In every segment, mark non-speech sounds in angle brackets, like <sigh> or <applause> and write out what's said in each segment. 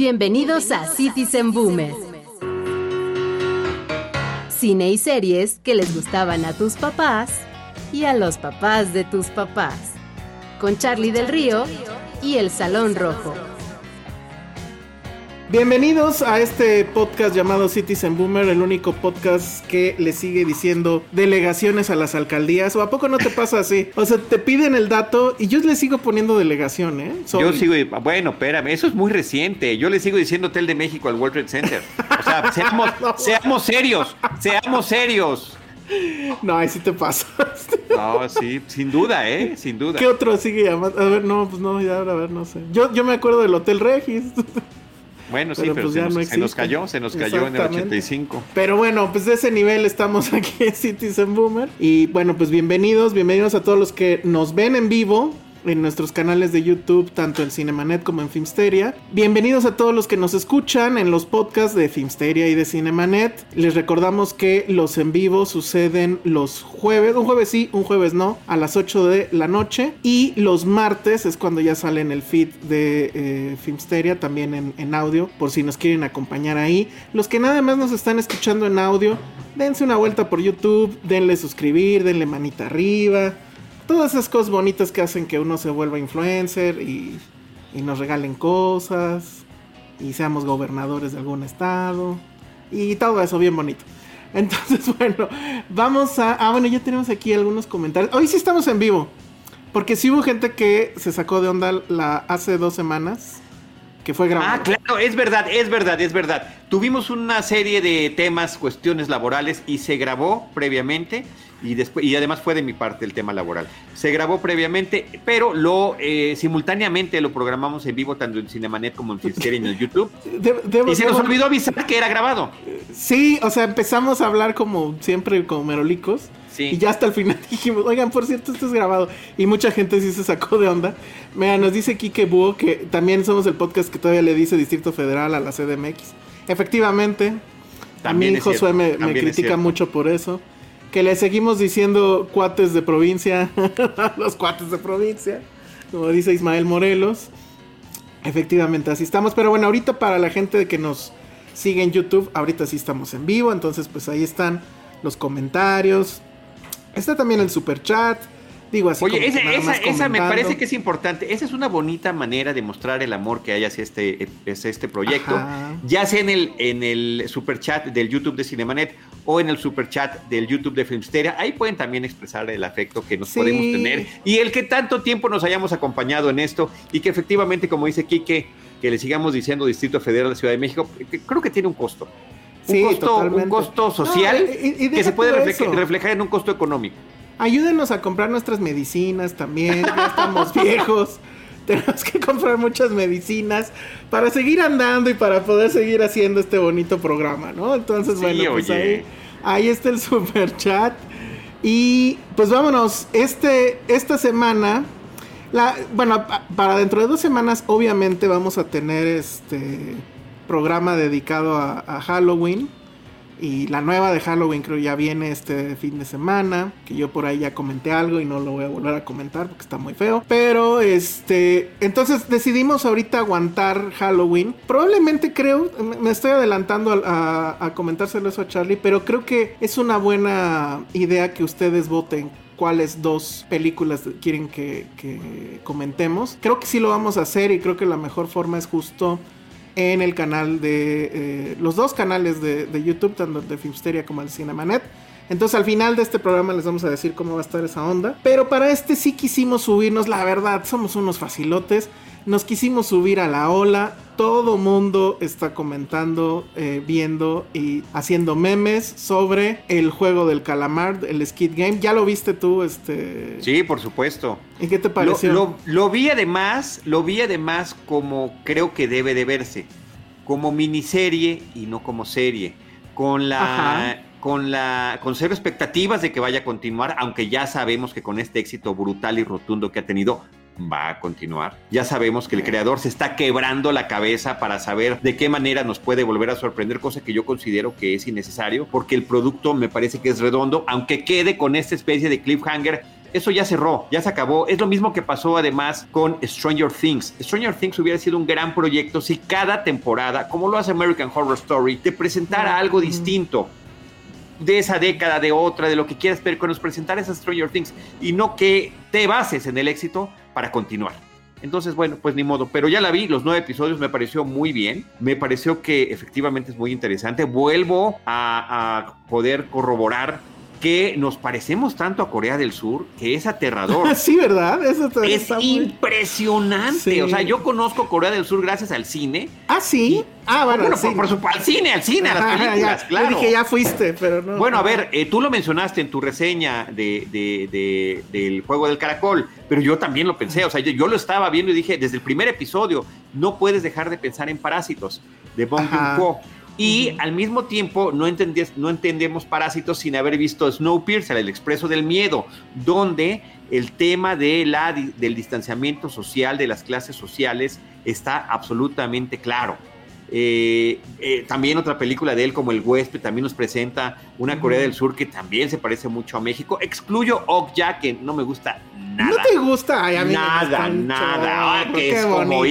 Bienvenidos a Citizen Boomer. Cine y series que les gustaban a tus papás y a los papás de tus papás. Con Charlie del Río y El Salón Rojo. Bienvenidos a este podcast llamado Citizen Boomer, el único podcast que le sigue diciendo delegaciones a las alcaldías. ¿O a poco no te pasa así? O sea, te piden el dato y yo le sigo poniendo delegación, ¿eh? Soy- Yo sigo, bueno, espérame, eso es muy reciente. Yo le sigo diciendo Hotel de México al World Trade Center. O sea, <laughs> seamos, seamos serios, seamos serios. No, ahí sí te pasa. <laughs> No, sí, sin duda, ¿eh? Sin duda. ¿Qué otro sigue llamando? A ver, no, pues no, ya, a ver, no sé. Yo, yo me acuerdo del Hotel Regis. <laughs> Bueno, sí, Pero, pues, se, ya nos, no se nos cayó, se nos cayó en el Exactamente. 85. Pero bueno, pues de ese nivel estamos aquí en Citizen Boomer. Y bueno, pues bienvenidos, bienvenidos a todos los que nos ven en vivo en nuestros canales de YouTube, tanto en Cinemanet como en Filmsteria. Bienvenidos a todos los que nos escuchan en los podcasts de Filmsteria y de Cinemanet. Les recordamos que los en vivo suceden los jueves, un jueves sí, un jueves no, a las 8 de la noche. Y los martes es cuando ya sale en el feed de eh, Filmsteria, también en, en audio, por si nos quieren acompañar ahí. Los que nada más nos están escuchando en audio, dense una vuelta por YouTube, denle suscribir, denle manita arriba. Todas esas cosas bonitas que hacen que uno se vuelva influencer y, nos regalen cosas y seamos gobernadores de algún estado y todo eso bien bonito. <laughs> Entonces, bueno, vamos a... Ah, bueno, ya tenemos aquí algunos comentarios. Hoy sí estamos en vivo. Porque sí hubo gente que se sacó de onda la, hace dos semanas. Que fue grabado. Ah, claro, es verdad, es verdad, es verdad. Tuvimos una serie de temas, cuestiones laborales y se grabó previamente y después y además fue de mi parte el tema laboral. Se grabó previamente, pero lo eh, simultáneamente lo programamos en vivo tanto en Cinemanet como en <laughs> Filmsteria y en el YouTube. De- Y se nos olvidó avisar que era grabado. Sí, o sea, empezamos a hablar como siempre, como merolicos. Sí. Y ya hasta el final <laughs> dijimos, oigan, por cierto, esto es grabado. Y mucha gente sí se sacó de onda. Mira, nos dice Kike Búho que también somos el podcast que todavía le dice Distrito Federal a la CDMX. Efectivamente. También a Josué me, me critica mucho por eso. Que le seguimos diciendo cuates de provincia, <laughs> los cuates de provincia, como dice Ismael Morelos. Efectivamente, así estamos. Pero bueno, ahorita para la gente que nos sigue en YouTube, ahorita sí estamos en vivo. Entonces, pues ahí están los comentarios. Está también el super chat. Digo así. Oye, como esa, esa, esa me parece que es importante. Esa es una bonita manera de mostrar el amor que hay hacia este, hacia este proyecto. Ajá. Ya sea en el, en el super chat del YouTube de Cinemanet o en el super chat del YouTube de Filmsteria. Ahí pueden también expresar el afecto que nos Sí. podemos tener y el que tanto tiempo nos hayamos acompañado en esto y que efectivamente, como dice Quique, que le sigamos diciendo Distrito Federal de la Ciudad de México, creo que tiene un costo. Un, costo, totalmente. un costo social No, y- y que se puede reflejar en un costo económico. Ayúdenos a comprar nuestras medicinas también. Ya estamos <laughs> viejos. Tenemos que comprar muchas medicinas para seguir andando y para poder seguir haciendo este bonito programa, ¿no? Entonces, Sí, bueno, pues ahí, ahí está el super chat. Y pues vámonos. Este, esta semana. La, bueno, pa- para dentro de dos semanas, obviamente, vamos a tener este programa dedicado a, Halloween. Y la nueva de Halloween creo ya viene este fin de semana. Que yo por ahí ya comenté algo y no lo voy a volver a comentar porque está muy feo. Pero este. Entonces decidimos ahorita aguantar Halloween. Probablemente creo. me- estoy adelantando a comentárselo eso a Charlie. Pero creo que es una buena idea que ustedes voten cuáles dos películas quieren que, que comentemos. Creo que sí lo vamos a hacer y creo que la mejor forma es justo en el canal de eh, los dos canales de, de, YouTube, tanto de Filmsteria como el Cinemanet. Entonces al final de este programa les vamos a decir cómo va a estar esa onda. Pero para este sí quisimos subirnos, la verdad, somos unos facilotes. Nos quisimos subir a la ola. Todo mundo está comentando, eh, viendo y haciendo memes sobre el juego del calamar, el Skid Game. ¿Ya lo viste tú? Este... Sí, por supuesto. ¿Y qué te pareció? Lo, lo, lo vi además, lo vi además como creo que debe de verse. Como miniserie y no como serie. Con la. Ajá con la con cero expectativas de que vaya a continuar, aunque ya sabemos que con este éxito brutal y rotundo que ha tenido va a continuar. Ya sabemos que el creador se está quebrando la cabeza para saber de qué manera nos puede volver a sorprender, cosa que yo considero que es innecesario, porque el producto me parece que es redondo, aunque quede con esta especie de cliffhanger eso ya cerró, ya se acabó. Es lo mismo que pasó además con Stranger Things. Stranger Things hubiera sido un gran proyecto si cada temporada, como lo hace American Horror Story, te presentara algo distinto de esa década, de otra, de lo que quieras, pero que nos presentara esas Stranger Things y no que te bases en el éxito para continuar. Entonces, bueno, pues ni modo, pero ya la vi, los nueve episodios me pareció muy bien, me pareció que efectivamente es muy interesante, vuelvo a, poder corroborar que nos parecemos tanto a Corea del Sur que es aterrador. <laughs> sí, ¿verdad? Eso es impresionante. Sí. O sea, yo conozco Corea del Sur gracias al cine. Ah, sí. Ah, bueno, bueno por, por, supuesto, al cine, al cine, a las películas, ya. claro. Yo dije, ya fuiste, pero no. Bueno, a ver, eh, tú lo mencionaste en tu reseña de, de, de, del juego del caracol, pero yo también lo pensé. O sea, yo, yo, lo estaba viendo y dije, desde el primer episodio, no puedes dejar de pensar en Parásitos, de Bong Joon-ho. Y uh -huh. al mismo tiempo no, no, entendemos Parásitos sin haber visto Snowpiercer, el expreso del miedo, donde el tema de la, del distanciamiento social, de las clases sociales, está absolutamente claro. Eh, eh, también otra película de él como El Huésped también nos presenta una uh -huh. Corea del Sur que también se parece mucho a México. Excluyo Okja, que no me gusta nada. ¿No te gusta? Ay, a mí nada, me nada. Ay, que es como.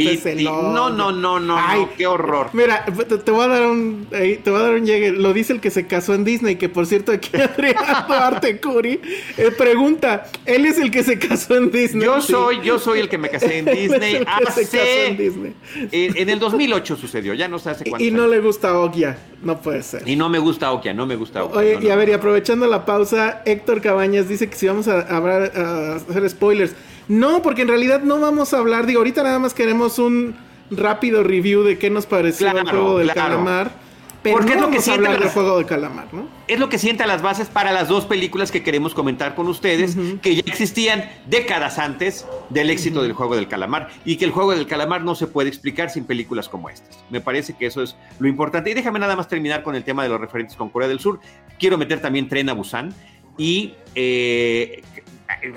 No, no, no, no, Ay, no, qué horror. Mira, te, te, voy a dar un te voy a dar un llegue. Lo dice el que se casó en Disney, que por cierto aquí <laughs> Adrián Duarte Curi eh, pregunta, él es el que se casó en Disney. Yo sí. soy, yo soy el que me casé en <laughs> Disney hace en, Disney. En, en, el 2008 sucedió, ya no sé hace cuánto. Y, no le gusta Okia, no puede ser. Y no me gusta Okia, no me gusta Okia. Oye, no, y no. a ver, y aprovechando la pausa, Héctor Cabañas dice que si vamos a, hablar, a hacer spoilers. No, porque en realidad no vamos a hablar. Digo, ahorita nada más queremos un rápido review de qué nos pareció claro, el juego del claro. calamar. Pero Porque no es lo que vamos a hablar las... del juego de calamar, ¿no? Es lo que sienta las bases para las dos películas que queremos comentar con ustedes, uh -huh. que ya existían décadas antes del éxito uh -huh. del juego del calamar y que el juego del calamar no se puede explicar sin películas como estas. Me parece que eso es lo importante. Y déjame nada más terminar con el tema de los referentes con Corea del Sur. Quiero meter también Tren a Busan y eh,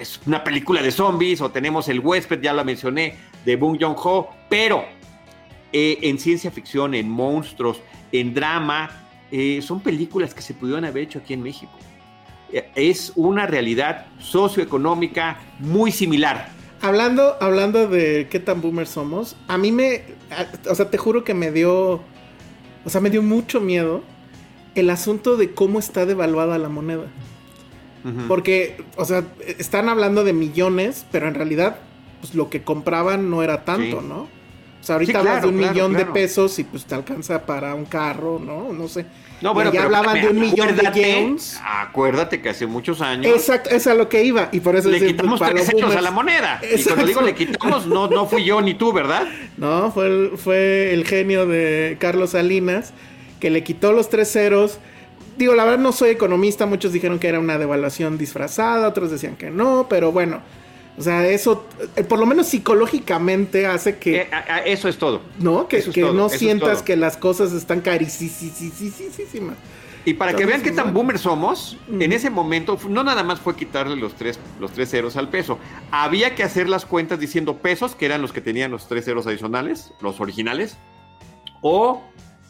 es una película de zombies o tenemos El huésped, ya lo mencioné, de Bong Joon-ho, pero eh, en ciencia ficción, en monstruos, en drama, eh, son películas que se pudieron haber hecho aquí en México. Eh, es una realidad socioeconómica muy similar. Hablando, hablando de qué tan boomers somos, a mí me, o sea, te juro que me dio, o sea, me dio mucho miedo el asunto de cómo está devaluada la moneda. Uh -huh. Porque, o sea, están hablando de millones, pero en realidad, pues lo que compraban no era tanto, sí. ¿no? O sea, ahorita sí, hablas de un claro, millón claro. de pesos y pues te alcanza para un carro, ¿no? No sé. No, bueno, ya hablaban de un millón de yens. Acuérdate que hace muchos años. Exacto, es a lo que iba. Y por eso le quitamos tres ceros a la moneda. Exacto. Y cuando digo le quitamos, no, no fui yo ni tú, ¿verdad? No, fue el, fue el genio de Carlos Salinas que le quitó los tres ceros. Digo, la verdad no soy economista, muchos dijeron que era una devaluación disfrazada, otros decían que no, pero bueno, o sea, eso, eh, por lo menos psicológicamente hace que... Eh, eso es todo. ¿No? Que, que todo, no sientas que las cosas están carísimas. Y para Entonces, que vean qué tan boomer somos, uh -huh. en ese momento no nada más fue quitarle los tres, los tres ceros al peso. Había que hacer las cuentas diciendo pesos, que eran los que tenían los tres ceros adicionales, los originales, o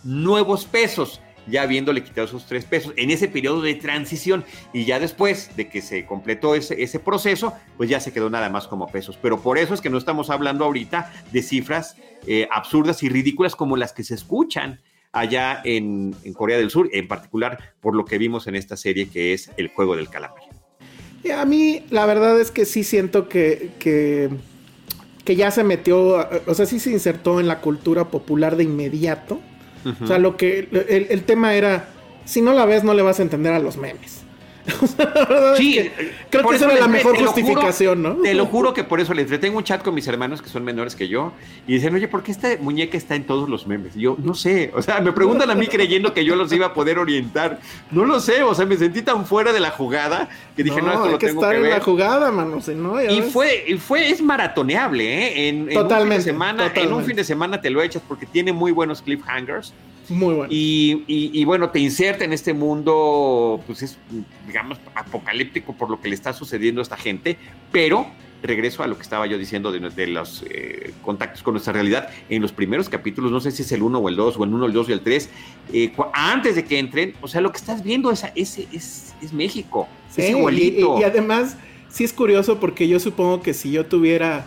nuevos pesos ya habiéndole quitado esos tres pesos en ese periodo de transición y ya después de que se completó ese, ese, proceso, pues ya se quedó nada más como pesos. Pero por eso es que no estamos hablando ahorita de cifras eh, absurdas y ridículas como las que se escuchan allá en, en, Corea del Sur, en particular por lo que vimos en esta serie que es El Juego del Calamar. A mí, la verdad es que sí siento que, que ya se metió, o sea, sí se insertó en la cultura popular de inmediato. O sea, lo que el, el tema era, si no la ves, no le vas a entender a los memes. <laughs> sí, creo que esa es la mejor justificación, ¿no? Te lo juro que por eso le entretengo un chat con mis hermanos que son menores que yo y dicen, oye, ¿por qué esta muñeca está en todos los memes? Y yo, no sé, o sea, me preguntan a mí creyendo que yo los iba a poder orientar. No lo sé, o sea, me sentí tan fuera de la jugada que dije, no, esto hay lo que tengo estar que ver. en la jugada, mano, si no, y fue, y fue, es maratoneable, ¿eh? En, en totalmente, un fin de semana, totalmente. en un fin de semana te lo echas porque tiene muy buenos cliffhangers. Muy bueno. Y, y, y, bueno, te inserta en este mundo, pues es, digamos, apocalíptico por lo que le está sucediendo a esta gente, pero regreso a lo que estaba yo diciendo de, de los eh, contactos con nuestra realidad. En los primeros capítulos, no sé si es el 1 o el 2, o el 1, el 2 y el 3, eh, antes de que entren, o sea, lo que estás viendo es, es, es, es México, sí, es igualito. Y, y, además, sí es curioso porque yo supongo que si yo tuviera,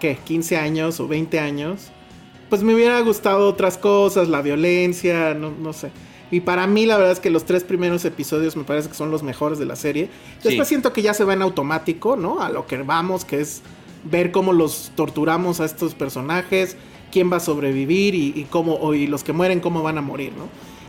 ¿qué? 15 años o 20 años pues me hubiera gustado otras cosas, la violencia, no, no, sé. Y para mí la verdad es que los tres primeros episodios me parece que son los mejores de la serie. Después sí. siento que ya se va en automático, ¿no? A lo que vamos, que es ver cómo los torturamos a estos personajes, quién va a sobrevivir y, y cómo, y los que mueren, cómo van a morir, ¿no?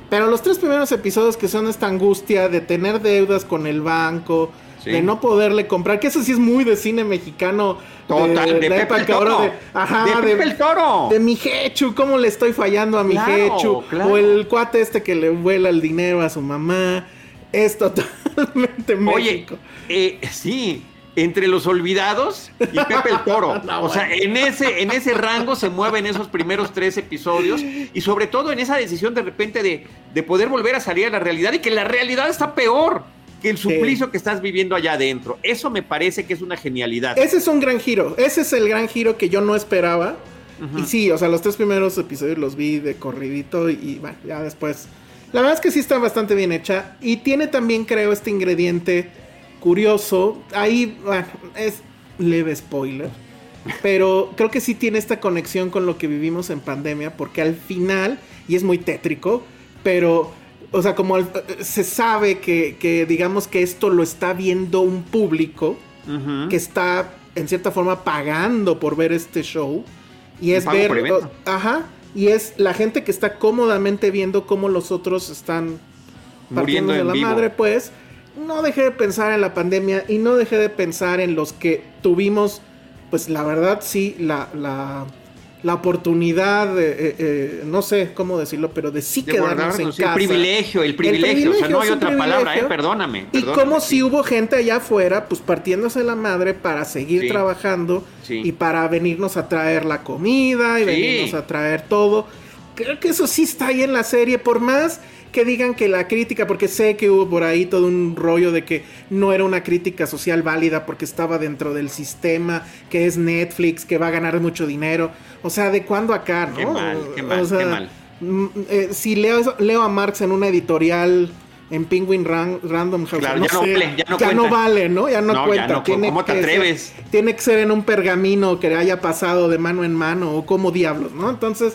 Pero los tres primeros episodios que son esta angustia de tener deudas con el banco, Sí. de no poderle comprar, que eso sí es muy de cine mexicano. Total, de, de, de Pepe el Toro. De, ajá, de, Pepe el Toro. De mi Hechu, ¿cómo le estoy fallando a mi claro, Hechu? Claro. O el cuate este que le vuela el dinero a su mamá. Es totalmente Oye, México. Eh, sí, entre los olvidados y Pepe el Toro. <laughs> no, o sea, en ese, en ese rango se mueven esos primeros tres episodios y sobre todo en esa decisión de repente de, de poder volver a salir a la realidad y que la realidad está peor que el suplicio sí. que estás viviendo allá adentro. Eso me parece que es una genialidad. Ese es un gran giro. Ese es el gran giro que yo no esperaba. Uh -huh. Y sí, o sea, los tres primeros episodios los vi de corridito y, y, bueno, ya después. La verdad es que sí está bastante bien hecha. Y tiene también, creo, este ingrediente curioso. Ahí, bueno, es leve spoiler. Pero creo que sí tiene esta conexión con lo que vivimos en pandemia. Porque al final, y es muy tétrico, pero o sea, como se sabe que, que, digamos que esto lo está viendo un público uh -huh. que está en cierta forma pagando por ver este show y es ver, ajá, y es la gente que está cómodamente viendo cómo los otros están muriendo de la vivo. madre, pues no dejé de pensar en la pandemia y no dejé de pensar en los que tuvimos, pues la verdad sí, la, la la oportunidad, de, eh, eh, no sé cómo decirlo, pero de sí de quedarnos en casa. El privilegio, el privilegio, el privilegio, o sea, no hay otra palabra, eh, perdóname, Y como sí. si hubo gente allá afuera, pues partiéndose la madre para seguir Sí. trabajando Sí. y para venirnos a traer la comida y venirnos a traer todo. Creo que eso sí está ahí en la serie, por más que digan que la crítica, porque sé que hubo por ahí todo un rollo de que no era una crítica social válida porque estaba dentro del sistema que es Netflix, que va a ganar mucho dinero. O sea, ¿de cuándo acá, no? Qué mal, qué mal, O sea, qué mal. mm, eh, si leo, eso- leo a Marx en una editorial en Penguin Ran- Random House, Claro, ya no sé, ya no vale, ¿no? Ya no, No, ya cuenta. no, tiene ¿cómo te ser- atreves? tiene que ser en un pergamino que haya pasado de mano en mano o como diablos, ¿no? Entonces,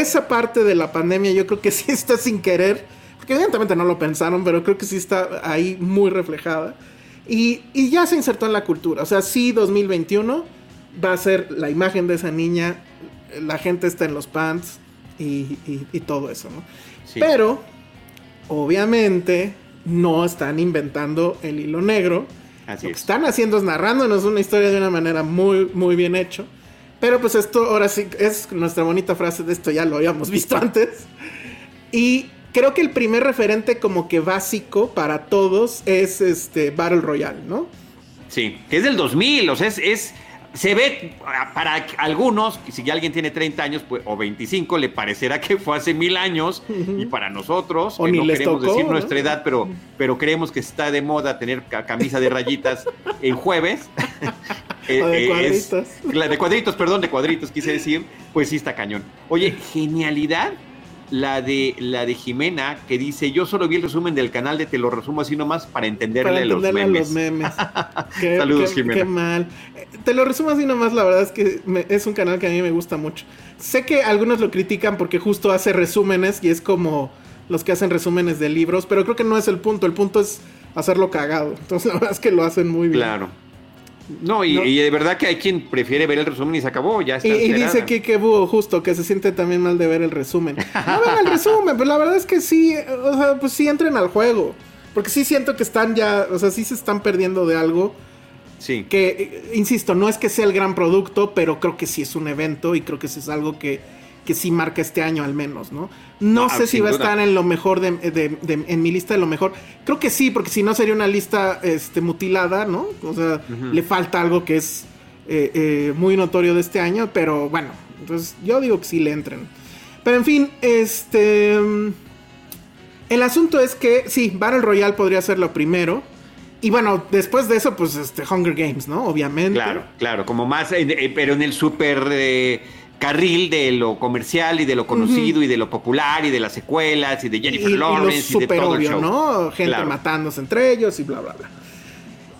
esa parte de la pandemia yo creo que sí está sin querer, porque evidentemente no lo pensaron, pero creo que sí está ahí muy reflejada. Y, y ya se insertó en la cultura, o sea, sí 2021 va a ser la imagen de esa niña, la gente está en los pants y, y- y todo eso, ¿no? Sí. Pero, obviamente, no están inventando el hilo negro. Así Lo que es. están haciendo es narrándonos una historia de una manera muy, muy bien hecho. Pero pues esto ahora sí es nuestra bonita frase de esto, ya lo habíamos visto antes. Y creo que el primer referente como que básico para todos es este Battle Royale, ¿no? Sí, que es del 2000, o sea, es, es- se ve ah, para algunos, si alguien tiene 30 años pues, o 25, le parecerá que fue hace mil años, y para nosotros, O que ni no queremos tocó, decir ¿no? nuestra edad, pero, pero creemos que está de moda tener ca- camisa de rayitas en jueves. <laughs> eh, O de eh, cuadritos. la de cuadritos, perdón, de cuadritos quise decir, pues sí está cañón. Oye, genialidad la de la de Jimena que dice, yo solo vi el resumen del canal de Te lo resumo así nomás para entenderle, Para entenderle los los memes. <laughs> Qué- Saludos, qué- Jimena. Qué mal. Te lo resumo así nomás, la verdad es que me- es un canal que a mí me gusta mucho. Sé que algunos lo critican porque justo hace resúmenes y es como los que hacen resúmenes de libros, pero creo que no es el punto. El punto es hacerlo cagado. Entonces la verdad es que lo hacen muy bien. Claro. No y, de verdad que hay quien prefiere ver el resumen y se acabó, ya está. Y, y dice Kike Búho justo que se siente también mal de ver el resumen. No vean el resumen, pero la verdad es que sí, o sea, pues sí entren al juego. Porque sí siento que están ya, o sea, sí se están perdiendo de algo. Sí. Que, eh, insisto, no es que sea el gran producto, pero creo que sí es un evento y creo que sí es algo que, que sí marca este año al menos, ¿no? No, sé si va a estar en lo mejor de, en mi lista de lo mejor. Creo que sí, porque si no sería una lista este, mutilada, ¿no? O sea, le falta algo que es eh, eh, muy notorio de este año, pero bueno, entonces yo digo que sí le entren. Pero en fin, este... El asunto es que sí, Battle Royale podría ser lo primero. Y bueno, después de eso, pues este Hunger Games, ¿no? Obviamente. Claro, claro, como más, eh, pero en el super carril de lo comercial y de lo conocido y de lo popular y de las secuelas y de Jennifer Lawrence y, de todo el show. ¿no? Gente matándose entre ellos y bla, bla, bla.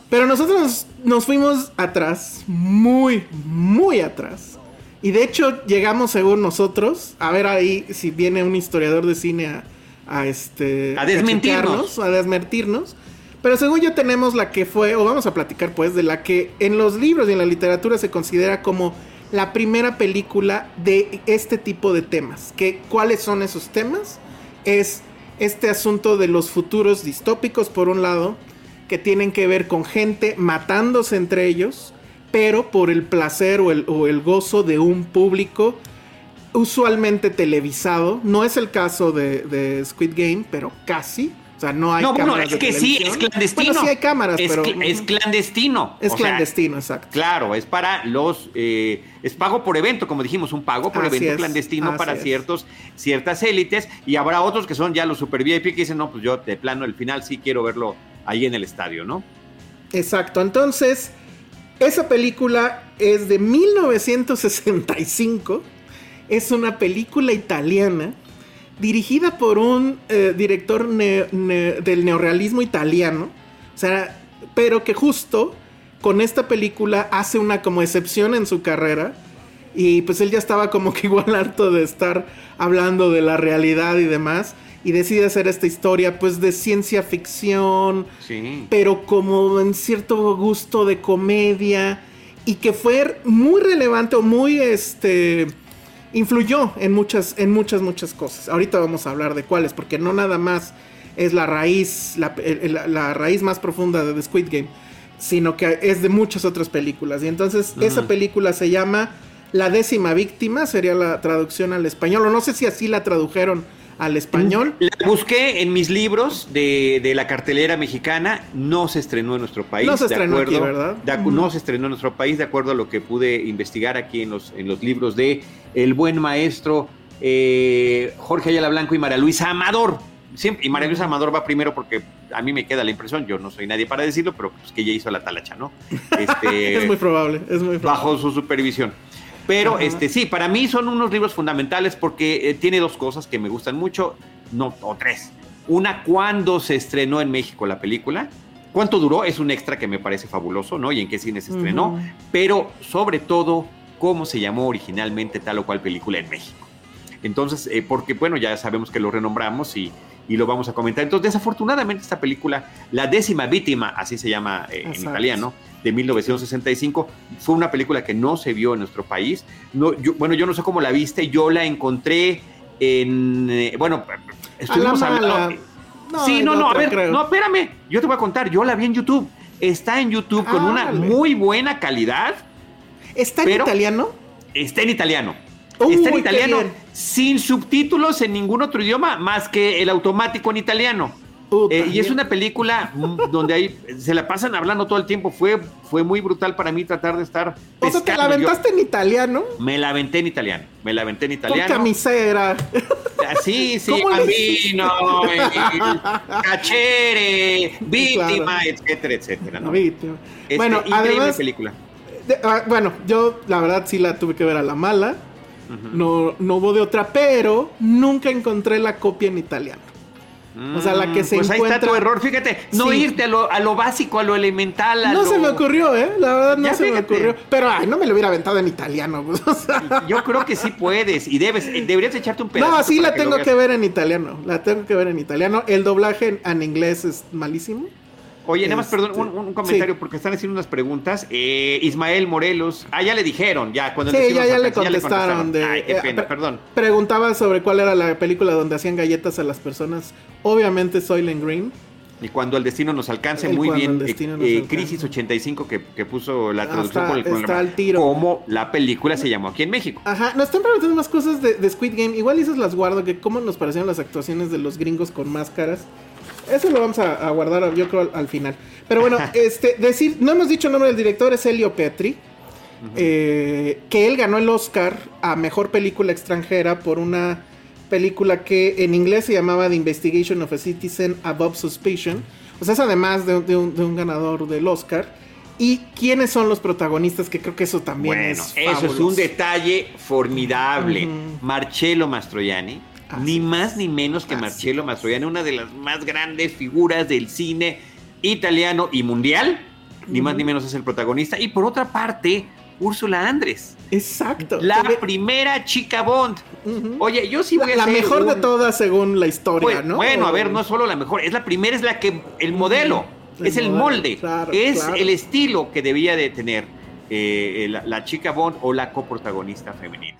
Pero nosotros nos, fuimos atrás, muy, muy atrás. Y de hecho llegamos según nosotros, a ver ahí si viene un historiador de cine a, este... A desmentirnos. A, a desmentirnos. Pero según yo tenemos la que fue, o vamos a platicar pues, de la que en los libros y en la literatura se considera como la primera película de este tipo de temas. ¿Qué, ¿Cuáles son esos temas? Es este asunto de los futuros distópicos, por un lado, que tienen que ver con gente matándose entre ellos, pero por el placer o el, o el gozo de un público usualmente televisado. No es el caso de, de Squid Game, pero casi no hay no, cámaras es que sí, es clandestino. Bueno, sí hay cámaras, es pero. es clandestino. Es clandestino, exacto. Claro, es para los. Eh, es pago por evento, como dijimos, un pago por evento clandestino para ciertos, ciertas élites. Y habrá otros que son ya los super VIP que dicen, no, pues yo de plano, el final sí quiero verlo ahí en el estadio, ¿no? Exacto. Entonces, esa película es de 1965. Es una película italiana dirigida por un eh, director del neorealismo italiano, o sea, pero que justo con esta película hace una como excepción en su carrera y pues él ya estaba como que <laughs> igual harto de estar hablando de la realidad y demás y decide hacer esta historia pues de ciencia ficción, pero como en cierto gusto de comedia y que fue muy relevante o muy este influyó en muchas, en muchas, muchas cosas. Ahorita vamos a hablar de cuáles, porque no nada más es la raíz, la, raíz más profunda de The Squid Game, sino que es de muchas otras películas. Y entonces esa película se llama La décima víctima, sería la traducción al español, o no sé si así la tradujeron al español. La busqué en mis libros de, la cartelera mexicana, no se estrenó en nuestro país. No se estrenó aquí, ¿verdad? No se estrenó en nuestro país, de acuerdo a lo que pude investigar aquí en los, en los libros de el buen maestro eh, Jorge Ayala Blanco y María Luisa Amador. Siempre, y María Luisa Amador va primero porque a mí me queda la impresión, yo no soy nadie para decirlo, pero pues que ella hizo la talacha, ¿no? <laughs> Este, es muy probable, es muy probable. Bajo su supervisión. Pero este sí, para mí son unos libros fundamentales porque eh, tiene dos cosas que me gustan mucho, no, o tres. Una, cuando se estrenó en México la película, cuánto duró, es un extra que me parece fabuloso, ¿no? Y en qué cine se estrenó, pero sobre todo, cómo se llamó originalmente tal o cual película en México. Entonces, eh, porque bueno, ya sabemos que lo renombramos y, y, lo vamos a comentar. Entonces, desafortunadamente esta película, La décima víctima, así se llama eh, en italiano, de 1965. Fue una película que no se vio en nuestro país. No, bueno, yo no sé cómo la viste, yo la encontré en... Eh, bueno, estuvimos hablando... sí, no, no, a ver, no, espérame, yo te voy a contar, yo la vi en YouTube. Está en YouTube con una muy buena calidad. ¿Está en italiano? Está en italiano. Está en italiano sin subtítulos en ningún otro idioma más que el automático en italiano. Eh, y es una película <laughs> donde ahí se la pasan hablando todo el tiempo. Fue, fue muy brutal para mí tratar de estar. O sea, ¿te la aventaste en italiano? Me la aventé en italiano. Me la aventé en italiano. Con camisera. Ah, sí, sí, bambino, <laughs> cachere, víctima, etcétera, etcétera. ¿no? Víctima. Este, bueno, además, película. Ah, bueno, yo la verdad sí la tuve que ver a la mala. No, no hubo de otra, pero nunca encontré la copia en italiano. O sea, la que se pues encuentra... ahí está tu error, fíjate, no irte a lo, a lo, básico, a lo elemental. A no se me ocurrió, ¿eh? La verdad no se me ocurrió. Pero, ay, no me lo hubiera aventado en italiano. Pues, Yo creo que sí puedes y debes, deberías echarte un pedazo. No, sí la tengo que ver en italiano, la tengo que ver en italiano. El doblaje en, inglés es malísimo. Oye, nada más, perdón, un, un Este, comentario porque están haciendo unas preguntas. Eh, Ismael Morelos, ah, ya le dijeron, ya cuando Sí, ya, ya le nos alcanza, contestaron. de, Ay, qué eh, pena, perdón. Preguntaba sobre cuál era la película donde hacían galletas a las personas. Obviamente Soylent Green. Y cuando el destino nos alcance, El muy bien. el eh, eh, alcance. Crisis 85 que, que puso la Ah, traducción está- por el está programa. al tiro. Como la película se llamó aquí en México. Ajá, nos están preguntando más cosas de, de Squid Game. Igual esas las guardo, que cómo nos parecieron las actuaciones de los gringos con máscaras. Eso lo vamos a, a guardar, yo creo, al, al final. Pero bueno, <laughs> este, decir, no hemos dicho el nombre del director, es Elio Petri. eh, que él ganó el Oscar a Mejor Película Extranjera por una película que en inglés se llamaba The Investigation of a Citizen Above Suspicion. O sea, es además de, de un, de un ganador del Oscar. ¿Y quiénes son los protagonistas? Que creo que eso también Bueno, es eso es un detalle formidable. Ujú. Marcello Mastroianni, Así ni más ni menos que Marcello. Mastroianni, una de las más grandes figuras del cine italiano y mundial. Ni más ni menos es el protagonista. Y por otra parte, Úrsula Andrés, Exacto. la ve- primera chica Bond. Oye, yo sí la, voy a la hacer mejor de todas según la historia, Bueno, ¿no? bueno, a ver, no es solo la mejor, es la primera, es la que, el modelo, El es el modelo, molde, claro, es claro. el estilo que debía de tener eh, la, la chica Bond o la coprotagonista femenina.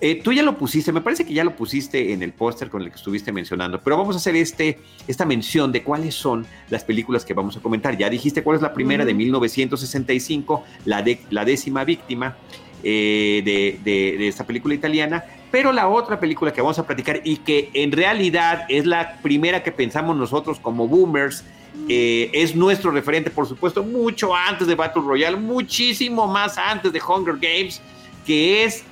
Eh, tú ya lo pusiste, me parece que ya lo pusiste en el póster con el que estuviste mencionando, pero vamos a hacer este, esta mención de cuáles son las películas que vamos a comentar. Ya dijiste cuál es la primera de Ujú. 1965, la, de, la décima víctima eh, de, de- de esta película italiana, pero la otra película que vamos a platicar y que en realidad es la primera que pensamos nosotros como boomers, eh, es nuestro referente, por supuesto, mucho antes de Battle Royale, muchísimo más antes de Hunger Games, que es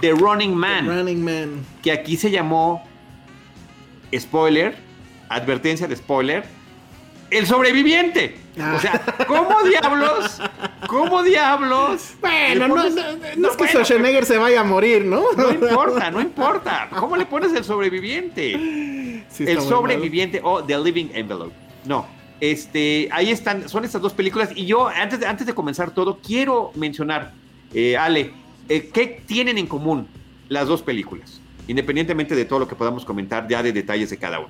The Running Man Running Man. que aquí se llamó spoiler, advertencia de spoiler, el sobreviviente. Ah. O sea, ¿cómo diablos? ¿Cómo diablos? Bueno, no, no- no es que bueno, Schwarzenegger se vaya a morir, ¿no? No importa, no importa. ¿Cómo le pones el sobreviviente? Sí, el sobreviviente o The Living Envelope. No. Este, ahí están, son estas dos películas. Y yo, antes de, antes de comenzar todo, quiero mencionar, eh, Ale, eh, ¿qué tienen en común las dos películas? Independientemente de todo lo que podamos comentar ya de detalles de cada uno.